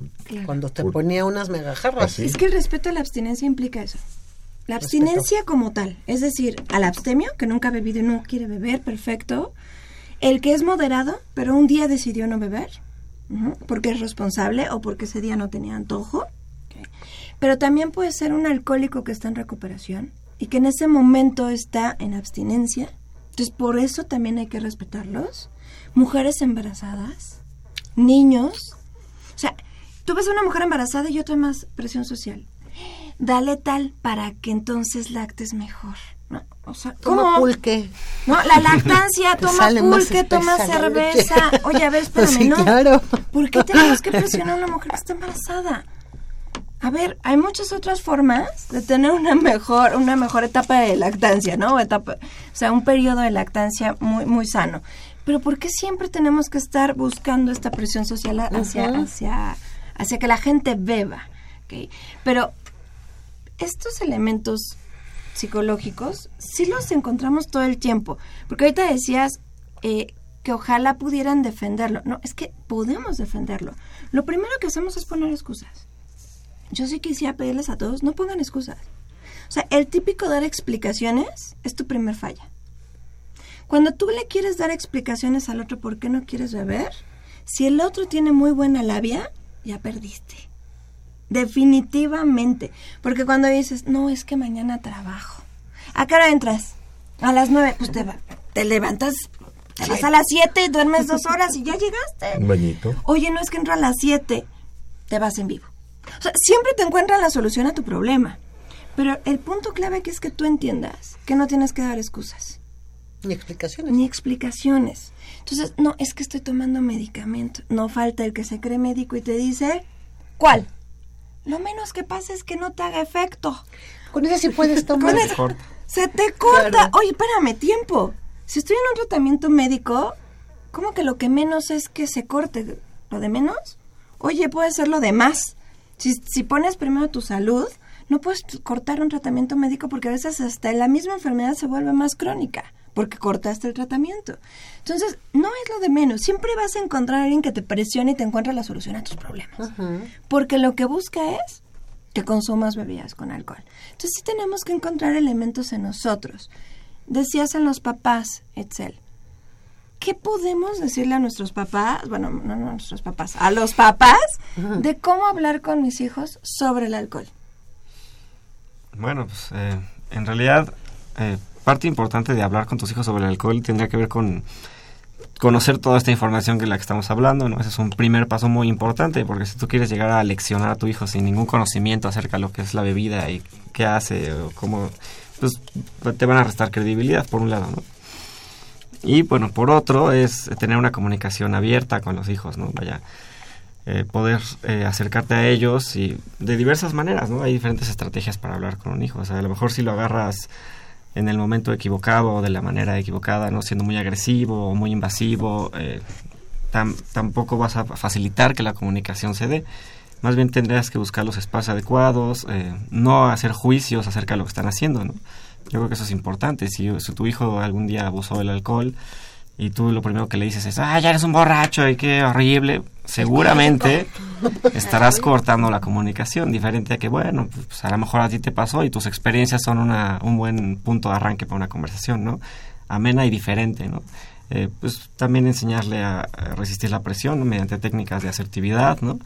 Cuando te ponía unas megajarras. Es que el respeto a la abstinencia implica eso. La abstinencia como tal, es decir, al abstemio, que nunca ha bebido y no quiere beber, perfecto. El que es moderado, pero un día decidió no beber, porque es responsable o porque ese día no tenía antojo. Pero también puede ser un alcohólico que está en recuperación y que en ese momento está en abstinencia. Entonces, por eso también hay que respetarlos mujeres embarazadas, niños. O sea, tú ves a una mujer embarazada y otra más presión social. Dale tal para que entonces lactes mejor. No, o sea, toma pulque. No, la lactancia, (laughs) toma pulque, toma cerveza. (laughs) Oye, a ver, espérame, ¿no? Claro. ¿Por qué tenemos que presionar a una mujer que está embarazada? A ver, hay muchas otras formas de tener una mejor, una mejor etapa de lactancia, ¿no? Etapa, o sea, un periodo de lactancia muy, muy sano. Pero ¿por qué siempre tenemos que estar buscando esta presión social hacia, hacia, hacia que la gente beba? Pero estos elementos psicológicos sí los encontramos todo el tiempo. Porque ahorita decías eh, que ojalá pudieran defenderlo. No, es que podemos defenderlo. Lo primero que hacemos es poner excusas. Yo sí quisiera pedirles a todos, no pongan excusas. O sea, el típico dar explicaciones es tu primer falla. Cuando tú le quieres dar explicaciones al otro por qué no quieres beber, si el otro tiene muy buena labia, ya perdiste. Definitivamente. Porque cuando dices, no, es que mañana trabajo. ¿A qué hora entras? A las nueve. Pues te, te levantas, te vas a las siete, duermes dos horas y ya llegaste. Un bañito. Oye, no es que entro a las siete, te vas en vivo. O sea, siempre te encuentras la solución a tu problema. Pero el punto clave aquí es que tú entiendas que no tienes que dar excusas. Ni explicaciones. Ni explicaciones. Entonces, no, es que estoy tomando medicamento. No falta el que se cree médico y te dice, ¿cuál? Lo menos que pasa es que no te haga efecto. Con ese sí puedes tomar. se, te corta. se te corta. Oye, espérame, tiempo. Si estoy en un tratamiento médico, ¿cómo que lo que menos es que se corte? ¿Lo de menos? Oye, puede ser lo de más. Si, si pones primero tu salud, no puedes cortar un tratamiento médico porque a veces hasta la misma enfermedad se vuelve más crónica porque cortaste el tratamiento. Entonces, no es lo de menos. Siempre vas a encontrar a alguien que te presione y te encuentre la solución a tus problemas. Porque lo que busca es que consumas bebidas con alcohol. Entonces, sí tenemos que encontrar elementos en nosotros. Decías en los papás, Etzel. ¿Qué podemos decirle a nuestros papás, bueno, no, a nuestros papás, a los papás, de cómo hablar con mis hijos sobre el alcohol? Bueno, pues eh, en realidad eh, parte importante de hablar con tus hijos sobre el alcohol tendría que ver con conocer toda esta información que la que estamos hablando, ¿no? Ese es un primer paso muy importante, porque si tú quieres llegar a leccionar a tu hijo sin ningún conocimiento acerca de lo que es la bebida y qué hace o cómo, pues te van a restar credibilidad, por un lado. Y bueno, por otro es tener una comunicación abierta con los hijos, ¿no? Vaya, eh, poder eh, acercarte a ellos y de diversas maneras, ¿no? Hay diferentes estrategias para hablar con un hijo, o sea, a lo mejor si lo agarras en el momento equivocado o de la manera equivocada, no siendo muy agresivo o muy invasivo, eh, tampoco vas a facilitar que la comunicación se dé. Más bien tendrías que buscar los espacios adecuados, eh, no hacer juicios acerca de lo que están haciendo, ¿no? Yo creo que eso es importante. Si, si tu hijo algún día abusó del alcohol, y tú lo primero que le dices es, ah, ya eres un borracho y qué horrible, seguramente (laughs) estarás cortando la comunicación, diferente a que, bueno, pues a lo mejor a ti te pasó y tus experiencias son una, un buen punto de arranque para una conversación, ¿no? Amena y diferente, ¿no? Eh, pues también enseñarle a, resistir la presión mediante técnicas de asertividad, ¿no?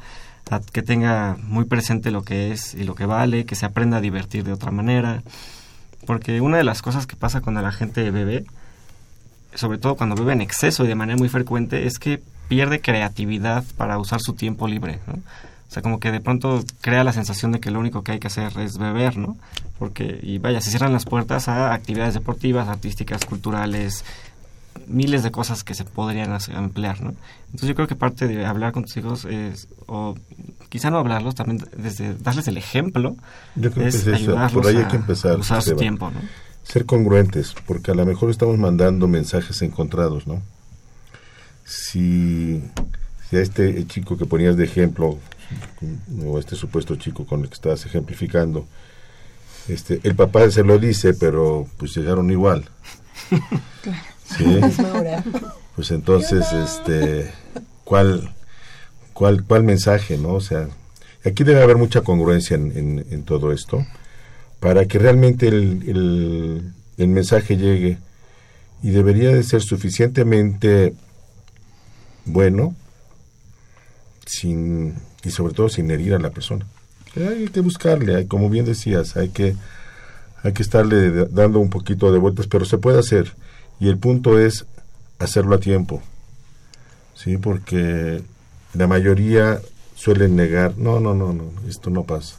A que tenga muy presente lo que es y lo que vale, que se aprenda a divertir de otra manera. Porque una de las cosas que pasa cuando la gente bebe, sobre todo cuando bebe en exceso y de manera muy frecuente, es que pierde creatividad para usar su tiempo libre, ¿no? O sea, como que de pronto crea la sensación de que lo único que hay que hacer es beber, ¿no? Porque, y vaya, se cierran las puertas a actividades deportivas, artísticas, culturales, miles de cosas que se podrían emplear, ¿no? Entonces yo creo que parte de hablar con tus hijos es, o quizá no hablarlos, también desde darles el ejemplo, yo creo es, que es eso. Por ahí hay que empezar, a usar su tiempo, ¿no? Ser congruentes, porque a lo mejor estamos mandando mensajes encontrados, ¿no? Si, si a este chico que ponías de ejemplo, o este supuesto chico con el que estabas ejemplificando, este, el papá se lo dice, pero pues llegaron igual. (laughs) Sí. (laughs) Pues entonces, este, ¿cuál, cuál, cuál mensaje, no? O sea, aquí debe haber mucha congruencia en, en, todo esto para que realmente el, el, mensaje llegue y debería de ser suficientemente bueno sin y sobre todo sin herir a la persona. Hay que buscarle, como bien decías, hay que hay que estarle dando un poquito de vueltas, pero se puede hacer y el punto es hacerlo a tiempo. Sí, porque la mayoría suelen negar, no, no, no, no, esto no pasa.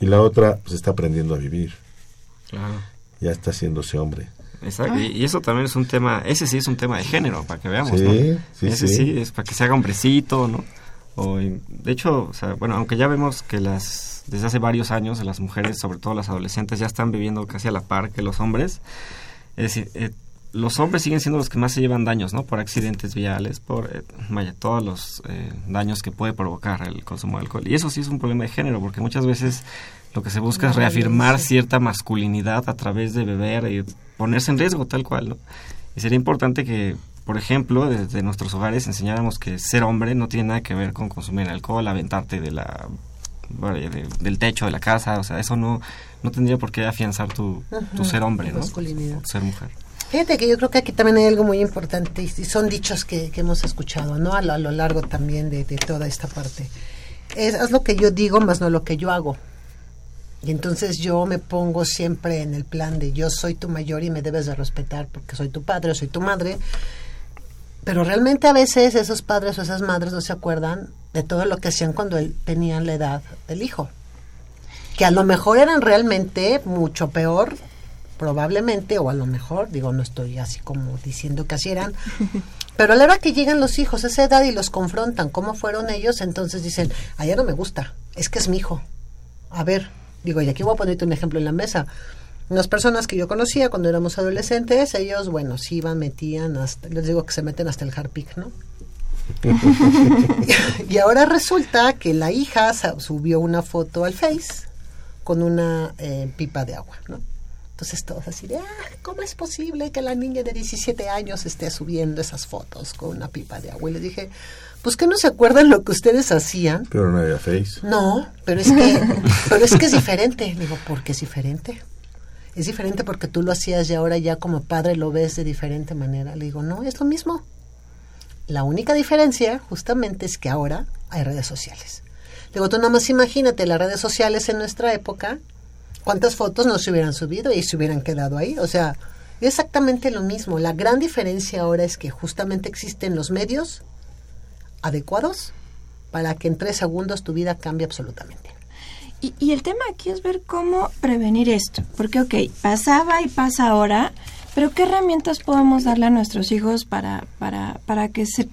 Y la otra se pues, está aprendiendo a vivir. Claro. Ya está haciéndose hombre. Exacto, y, eso también es un tema, ese sí es un tema de género, para que veamos, sí, Sí, ese sí. es para que se haga hombrecito, ¿no? O, de hecho, o sea, bueno, aunque ya vemos que las, desde hace varios años, las mujeres, sobre todo las adolescentes, ya están viviendo casi a la par que los hombres, es decir, eh, los hombres siguen siendo los que más se llevan daños, ¿no? Por accidentes viales, por, eh, vaya, todos los eh, daños que puede provocar el consumo de alcohol. Y eso sí es un problema de género, porque muchas veces lo que se busca es reafirmar cierta masculinidad a través de beber y ponerse en riesgo tal cual, ¿no? Y sería importante que, por ejemplo, desde nuestros hogares enseñáramos que ser hombre no tiene nada que ver con consumir alcohol, aventarte de la del techo de la casa, o sea, eso no no tendría por qué afianzar tu, tu ser hombre, ¿no? ser mujer. Fíjate que yo creo que aquí también hay algo muy importante y son dichos que, hemos escuchado, ¿no? A lo, a lo largo también de, de, toda esta parte. Es, haz lo que yo digo, más no lo que yo hago. Y entonces yo me pongo siempre en el plan de yo soy tu mayor y me debes de respetar porque soy tu padre o soy tu madre. Pero realmente a veces esos padres o esas madres no se acuerdan de todo lo que hacían cuando él, tenían la edad del hijo. Que a lo mejor eran realmente mucho peor probablemente, o a lo mejor, digo, no estoy así como diciendo que así eran, (laughs) pero a la hora que llegan los hijos a esa edad y los confrontan cómo fueron ellos, entonces dicen, allá no me gusta, es que es mi hijo. A ver, digo, y aquí voy a ponerte un ejemplo en la mesa. Las personas que yo conocía cuando éramos adolescentes, ellos, bueno, sí iban, metían hasta, les digo que se meten hasta el harpic, ¿no? (laughs) y ahora resulta que la hija subió una foto al Face con una eh, pipa de agua, ¿no? Entonces todos así de, ah, ¿cómo es posible que la niña de 17 años esté subiendo esas fotos con una pipa de agua? Y le dije, pues que no se acuerdan lo que ustedes hacían. Pero no había face. No, pero es que, pero es que es diferente. Digo, ¿por qué es diferente? Es diferente porque tú lo hacías y ahora ya como padre lo ves de diferente manera. Le digo, no, es lo mismo. La única diferencia justamente es que ahora hay redes sociales. Digo, tú nada más imagínate las redes sociales en nuestra época cuántas fotos no se hubieran subido y se hubieran quedado ahí. O sea, exactamente lo mismo. La gran diferencia ahora es que justamente existen los medios adecuados para que en tres segundos tu vida cambie absolutamente. Y, y, el tema aquí es ver cómo prevenir esto. Porque, ok, pasaba y pasa ahora, pero ¿qué herramientas podemos darle a nuestros hijos para, para, para que se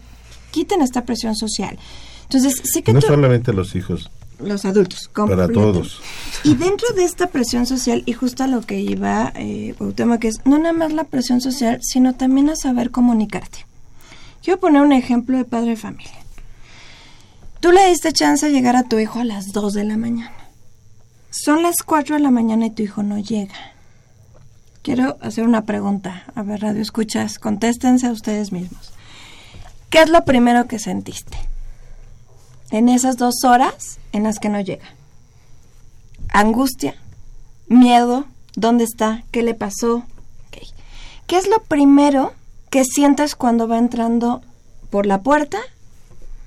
quiten esta presión social? Entonces, sí que... No solamente los hijos, los adultos. Para todos. Y dentro de esta presión social, y justo a lo que iba eh, tema que es no nada más la presión social, sino también a saber comunicarte. Quiero poner un ejemplo de padre de familia. Tú le diste chance de llegar a tu hijo a las 2 de la mañana. Son las 4 de la mañana y tu hijo no llega. Quiero hacer una pregunta. A ver, radio escuchas, contéstense a ustedes mismos. ¿Qué es lo primero que sentiste? En esas dos horas en las que no llega. Angustia, miedo, ¿dónde está? ¿Qué le pasó? ¿Qué es lo primero que sientes cuando va entrando por la puerta?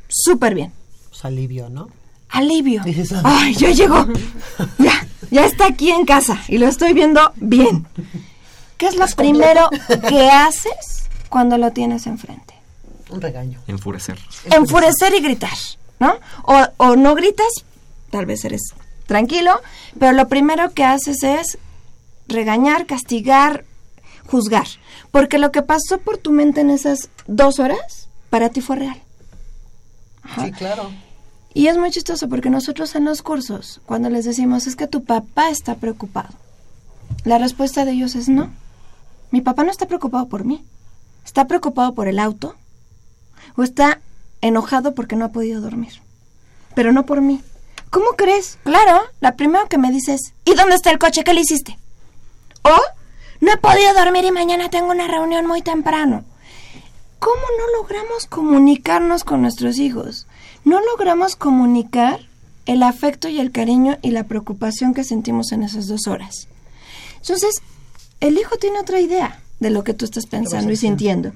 Súper bien. Pues alivio, ¿no? Alivio. Ay, ya llegó. (laughs) ya, ya está aquí en casa y lo estoy viendo bien. ¿Qué es lo primero (laughs) que haces cuando lo tienes enfrente? Un regaño. Enfurecer. Enfurecer y gritar. ¿No? O, no gritas, tal vez eres tranquilo, pero lo primero que haces es regañar, castigar, juzgar. Porque lo que pasó por tu mente en esas dos horas, para ti fue real. Sí, claro. Y es muy chistoso porque nosotros en los cursos, cuando les decimos es que tu papá está preocupado, la respuesta de ellos es no. Mi papá no está preocupado por mí. Está preocupado por el auto o está enojado porque no ha podido dormir. Pero no por mí. ¿Cómo crees? Claro, la primera que me dices, ¿y dónde está el coche? ¿Qué le hiciste? O, No he podido dormir y mañana tengo una reunión muy temprano. ¿Cómo no logramos comunicarnos con nuestros hijos? No logramos comunicar el afecto y el cariño y la preocupación que sentimos en esas dos horas. Entonces, el hijo tiene otra idea de lo que tú estás pensando y sintiendo.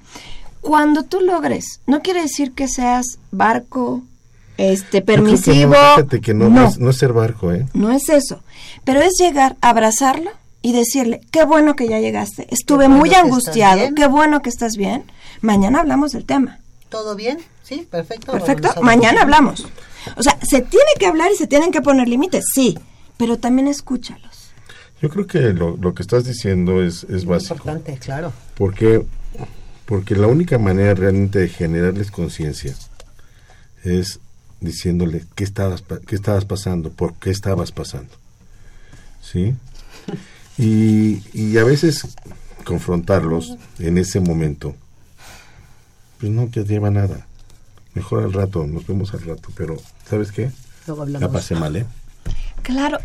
Cuando tú logres, no quiere decir que seas barco, este permisivo. no, fíjate que no, no. Es, no es ser barco, ¿eh? No es eso, pero es llegar, abrazarlo y decirle, qué bueno que ya llegaste, estuve muy angustiado, qué bueno que estás bien, mañana hablamos del tema. ¿Todo bien? Sí, perfecto. Perfecto, mañana hablamos. O sea, se tiene que hablar y se tienen que poner límites, sí, pero también escúchalos. Yo creo que lo, lo que estás diciendo es, es básico. Importante, claro. Porque, porque la única manera realmente de generarles conciencia es diciéndole qué estabas, qué estabas pasando, por qué estabas pasando. ¿Sí? Y, y a veces confrontarlos en ese momento, pues no te lleva nada. Mejor al rato, nos vemos al rato, pero ¿sabes qué? La pasé mal, ¿eh? Claro.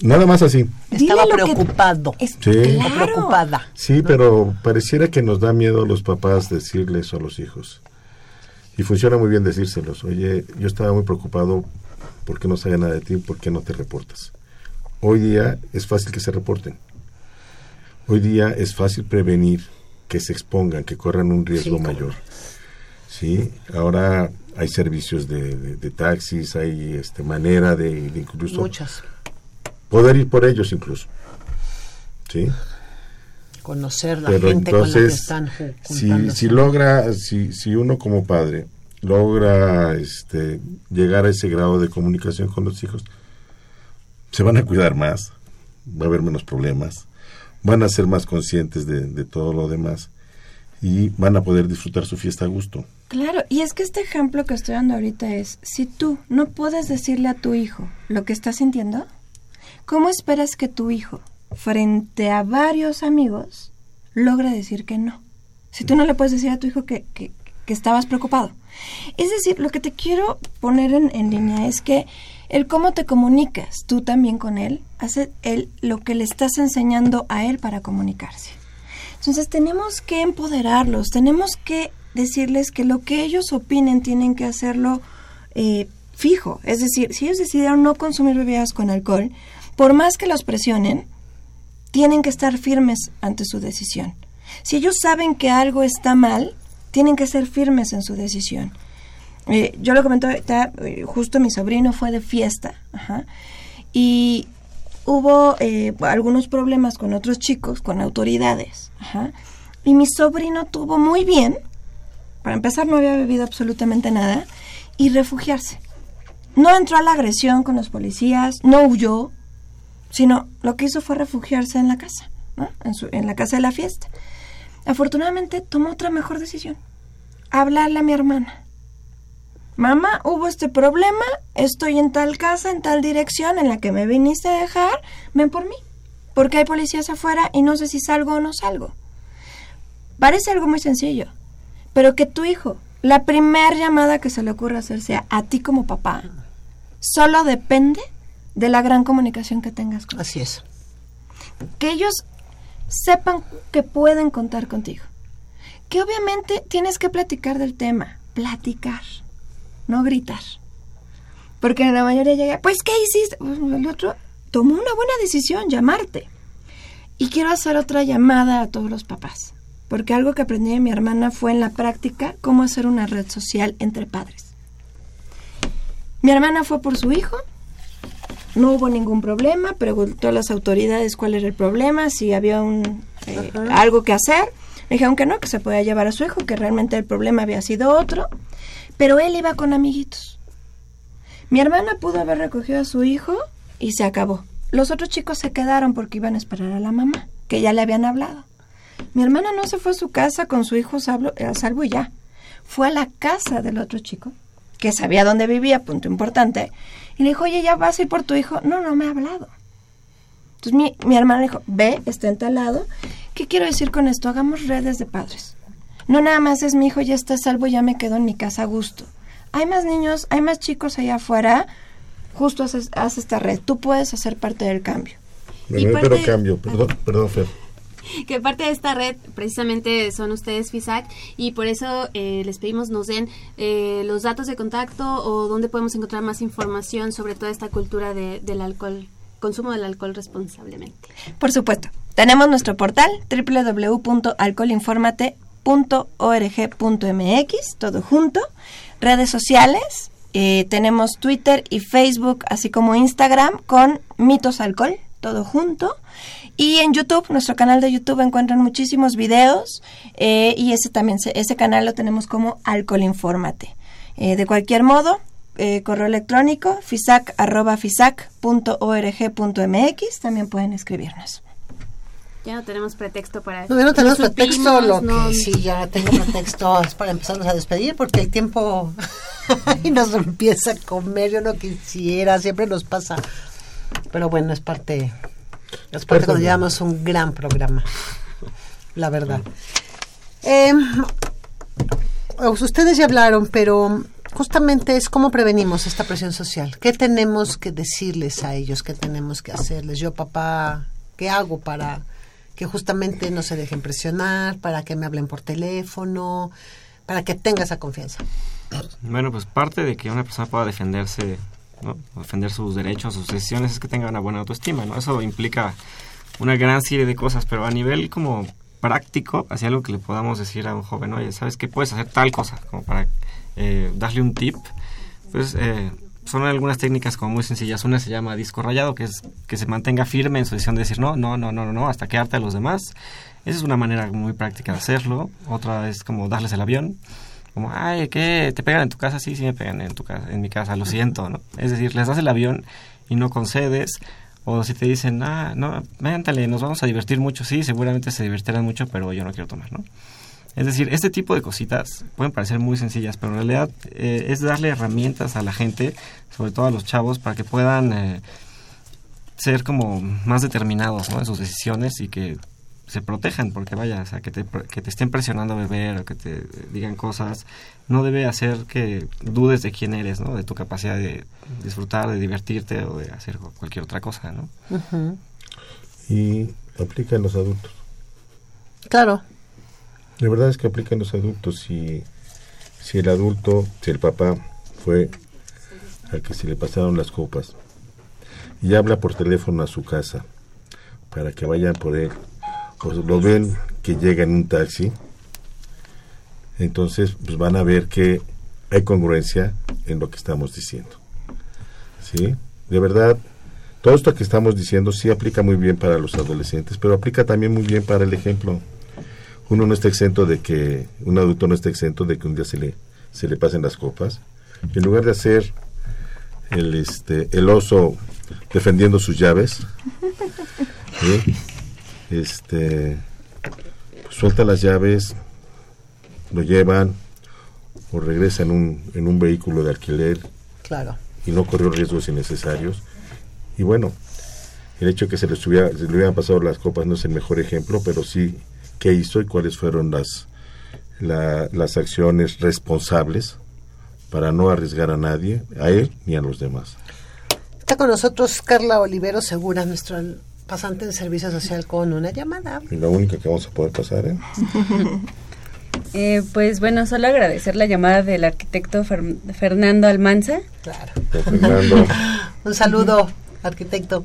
Nada más así. Estaba preocupado. Es, sí. preocupada. Sí, pero pareciera que nos da miedo a los papás decirles a los hijos. Y funciona muy bien decírselos. Oye, yo estaba muy preocupado porque no sabía nada de ti, ¿por qué no te reportas? Hoy día es fácil que se reporten. Hoy día es fácil prevenir que se expongan, que corran un riesgo Sí, mayor. Sí, ahora hay servicios de, de- de taxis, hay este manera de, de incluso Muchas. Poder ir por ellos incluso. Sí, Conocer la pero gente con la que entonces están si, si logra, si, si uno como padre logra este llegar a ese grado de comunicación con los hijos, se van a cuidar más, va a haber menos problemas, van a ser más conscientes de, de todo lo demás y van a poder disfrutar su fiesta a gusto. Claro, y es que este ejemplo que estoy dando ahorita es, si tú no puedes decirle a tu hijo lo que estás sintiendo, ¿cómo esperas que tu hijo, frente a varios amigos, logre decir que no? Si tú no le puedes decir a tu hijo que, que- que estabas preocupado. Es decir, lo que te quiero poner en, en línea es que el cómo te comunicas tú también con él, hace él lo que le estás enseñando a él para comunicarse. Entonces tenemos que empoderarlos, tenemos que decirles que lo que ellos opinen tienen que hacerlo eh, fijo. Es decir, si ellos decidieron no consumir bebidas con alcohol, por más que los presionen, tienen que estar firmes ante su decisión. Si ellos saben que algo está mal, tienen que ser firmes en su decisión. Eh, yo lo comenté ahorita, eh, justo mi sobrino fue de fiesta, ajá, y hubo eh, algunos problemas con otros chicos, con autoridades, y mi sobrino tuvo muy bien, para empezar no había bebido absolutamente nada, y refugiarse. No entró a la agresión con los policías, no huyó, sino lo que hizo fue refugiarse en la casa, en la casa de la fiesta. Afortunadamente tomó otra mejor decisión, hablarle a mi hermana. Mamá, hubo este problema, estoy en tal casa, en tal dirección en la que me viniste a dejar, ven por mí, porque hay policías afuera y no sé si salgo o no salgo. Parece algo muy sencillo, pero que tu hijo, la primera llamada que se le ocurra hacer sea a ti como papá, solo depende de la gran comunicación que tengas con Así es. que ellos sepan que pueden contar contigo. Que obviamente tienes que platicar del tema, platicar, no gritar. Porque la mayoría llega, pues ¿qué hiciste? Pues, El otro tomó una buena decisión, llamarte. Y quiero hacer otra llamada a todos los papás. Porque algo que aprendí de mi hermana fue en la práctica cómo hacer una red social entre padres. Mi hermana fue por su hijo, no hubo ningún problema, preguntó a las autoridades cuál era el problema, si había un, eh, algo que hacer. Le dijeron que no, que se podía llevar a su hijo, que realmente el problema había sido otro, pero él iba con amiguitos. Mi hermana pudo haber recogido a su hijo y se acabó. Los otros chicos se quedaron porque iban a esperar a la mamá, que ya le habían hablado. Mi hermana no se fue a su casa con su hijo salvo- a salvo y ya. Fue a la casa del otro chico, que sabía dónde vivía, punto importante, y le dijo, oye, ¿ya vas a ir por tu hijo? No, no me ha hablado. Entonces mi, mi hermana le dijo, ve, está en tal lado. ¿Qué quiero decir con esto? Hagamos redes de padres. No nada más es mi hijo ya está salvo, ya me quedo en mi casa a gusto. Hay más niños, hay más chicos allá afuera, justo haces, haz esta red. Tú puedes hacer parte del cambio. Y pero cambio, perdón, perdón, Fer. (laughs) que parte de esta red precisamente son ustedes FISAC y por eso eh, les pedimos nos den eh, los datos de contacto o dónde podemos encontrar más información sobre toda esta cultura de, del alcohol, consumo del alcohol responsablemente. Por supuesto. Tenemos nuestro portal www.alcoholinformate.org.mx, todo junto. Redes sociales, eh, tenemos Twitter y Facebook, así como Instagram con Mitos Alcohol, todo junto. Y en YouTube, nuestro canal de YouTube, encuentran muchísimos videos eh, y ese también, ese canal lo tenemos como Alcohol Infórmate. Eh, de cualquier modo, eh, correo electrónico fisac.fisac.org.mx, también pueden escribirnos. Ya no tenemos pretexto para... No, no tenemos pretexto, lo que sí, ya tengo pretexto para empezarnos a despedir porque el tiempo (laughs) y nos empieza a comer, yo no quisiera, siempre nos pasa. Pero bueno, es parte es parte cuando llevamos un gran programa, la verdad. Eh, ustedes ya hablaron, pero justamente es cómo prevenimos esta presión social. ¿Qué tenemos que decirles a ellos? ¿Qué tenemos que hacerles? Yo, papá, ¿qué hago para que justamente no se dejen presionar, para que me hablen por teléfono, para que tenga esa confianza? Bueno, pues parte de que una persona pueda defenderse defender sus derechos, sus decisiones, es que tenga una buena autoestima, ¿no? Eso implica una gran serie de cosas, pero a nivel como práctico, hacia algo que le podamos decir a un joven, oye, ¿sabes qué? Puedes hacer tal cosa, como para eh, darle un tip, pues eh, son algunas técnicas como muy sencillas. Una se llama disco rayado, que es que se mantenga firme en su decisión de decir no, no, no, no, no, hasta quedarte a los demás. Esa es una manera muy práctica de hacerlo. Otra es como darles el avión como, ay, ¿qué? ¿Te pegan en tu casa? Sí, sí me pegan en, tu casa, en mi casa, lo siento, ¿no? Es decir, les das el avión y no concedes, o si te dicen, ah, no, méntale, nos vamos a divertir mucho, sí, seguramente se divertirán mucho, pero yo no quiero tomar, ¿no? Es decir, este tipo de cositas pueden parecer muy sencillas, pero en realidad eh, es darle herramientas a la gente, sobre todo a los chavos, para que puedan eh, ser como más determinados ¿no? en sus decisiones y que se protejan, porque vaya, o sea, que te, que te estén presionando a beber o que te digan cosas, no debe hacer que dudes de quién eres, ¿no? De tu capacidad de disfrutar, de divertirte o de hacer cualquier otra cosa, ¿no? Y aplica en los adultos. Claro. La verdad es que aplica en los adultos. Si, si el adulto, si el papá fue al que se le pasaron las copas y habla por teléfono a su casa para que vayan por él lo ven que llega en un taxi, entonces pues van a ver que hay congruencia en lo que estamos diciendo. ¿Sí? De verdad, todo esto que estamos diciendo sí aplica muy bien para los adolescentes, pero aplica también muy bien para el ejemplo. Uno no está exento de que, un adulto no está exento de que un día se le, se le pasen las copas. En lugar de hacer el, este, el oso defendiendo sus llaves, ¿sí? Este pues, suelta las llaves, lo llevan o regresa en un, en un vehículo de alquiler. Claro. Y no corrió riesgos innecesarios. Y bueno, el hecho de que se le, se le hubieran pasado las copas no es el mejor ejemplo, pero sí qué hizo y cuáles fueron las, las acciones responsables para no arriesgar a nadie, a él ni a los demás. Está con nosotros Carla Olivero Segura, nuestra pasante de servicio social con una llamada. Y la única que vamos a poder pasar, ¿eh? (laughs) eh pues bueno, solo agradecer la llamada del arquitecto Fernando Almanza. Claro. Fernando. (laughs) un saludo, arquitecto.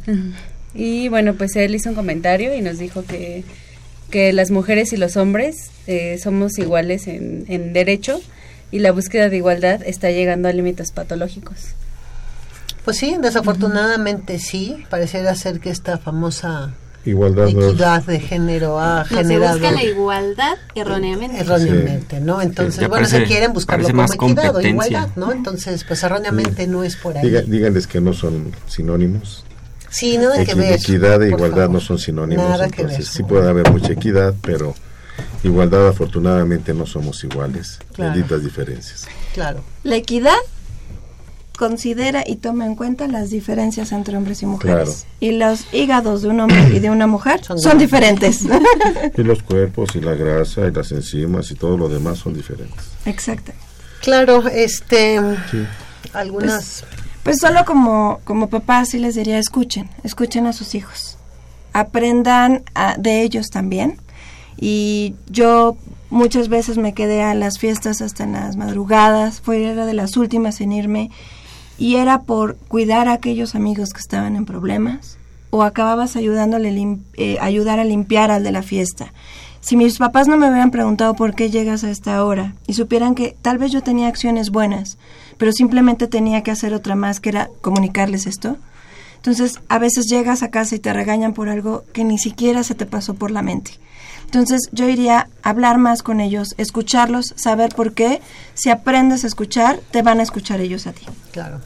Y bueno, pues él hizo un comentario y nos dijo que, que las mujeres y los hombres eh, somos iguales en, en derecho y la búsqueda de igualdad está llegando a límites patológicos. Pues sí, desafortunadamente sí. Pareciera ser que esta famosa igualdad equidad de género ha generado se busca la igualdad erróneamente. erróneamente no entonces bueno se quieren buscarlo como equidad o igualdad no entonces pues erróneamente no es por ahí. díganles que no son sinónimos. Sí nada que ver equidad e igualdad no son sinónimos nada que ver, sí puede haber mucha equidad pero igualdad afortunadamente no somos iguales. Claro. diferencias. Claro. La equidad considera y toma en cuenta las diferencias entre hombres y mujeres. Y los hígados de un hombre y de una mujer son, diferentes. (laughs) y los cuerpos y la grasa y las enzimas y todo lo demás son diferentes. Exacto. Claro, este algunas pues, pues, solo como como papá sí les diría escuchen, escuchen a sus hijos. aprendan de ellos también. Y yo muchas veces me quedé a las fiestas hasta en las madrugadas, fue era de las últimas en irme y era por cuidar a aquellos amigos que estaban en problemas o acababas ayudándole eh, ayudar a limpiar al de la fiesta. Si mis papás no me hubieran preguntado por qué llegas a esta hora y supieran que tal vez yo tenía acciones buenas, pero simplemente tenía que hacer otra más, que era comunicarles esto. Entonces, a veces llegas a casa y te regañan por algo que ni siquiera se te pasó por la mente. Entonces, yo iría a hablar más con ellos, escucharlos, saber por qué. Si aprendes a escuchar, te van a escuchar ellos a ti. Claro.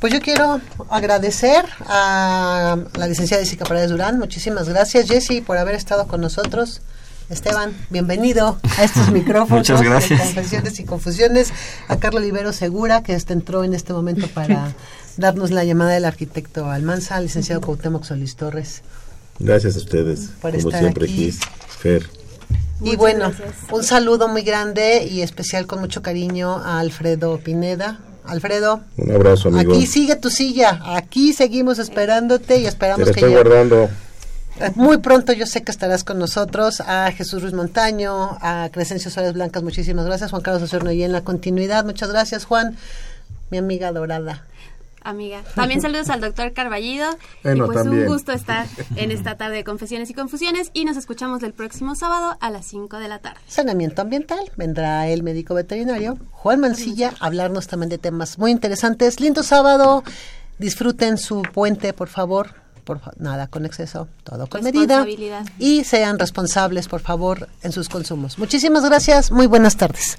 Pues yo quiero agradecer a la licenciada Jessica Paredes Durán. Muchísimas gracias, Jessy, por haber estado con nosotros. Esteban, bienvenido a estos (laughs) micrófonos Muchas gracias. de Confesiones y Confusiones. A Carlos Olivero Segura, que este entró en este momento para (laughs) darnos la llamada del arquitecto Almanza, licenciado Cuauhtémoc Solís Torres. Gracias a ustedes, como siempre, aquí. Fer. y bueno, un saludo muy grande y especial con mucho cariño a Alfredo Pineda, Alfredo. Un abrazo, amigo. Aquí sigue tu silla. Aquí seguimos esperándote y esperamos Te que estoy guardando. Muy pronto yo sé que estarás con nosotros. A Jesús Ruiz Montaño, a Crescencio Suárez Blancas, muchísimas gracias. Juan Carlos Osorno y en la continuidad. Muchas gracias, Juan, mi amiga dorada amiga. También saludos al doctor Carballido. y pues un gusto estar en esta tarde de Confesiones y Confusiones y nos escuchamos el próximo sábado a las 5 de la tarde. Saneamiento ambiental. Vendrá el médico veterinario Juan Mancilla a hablarnos también de temas muy interesantes. Lindo sábado. Disfruten su puente, por favor. Por nada con exceso, todo con medida. Y sean responsables, por favor, en sus consumos. Muchísimas gracias. Muy buenas tardes.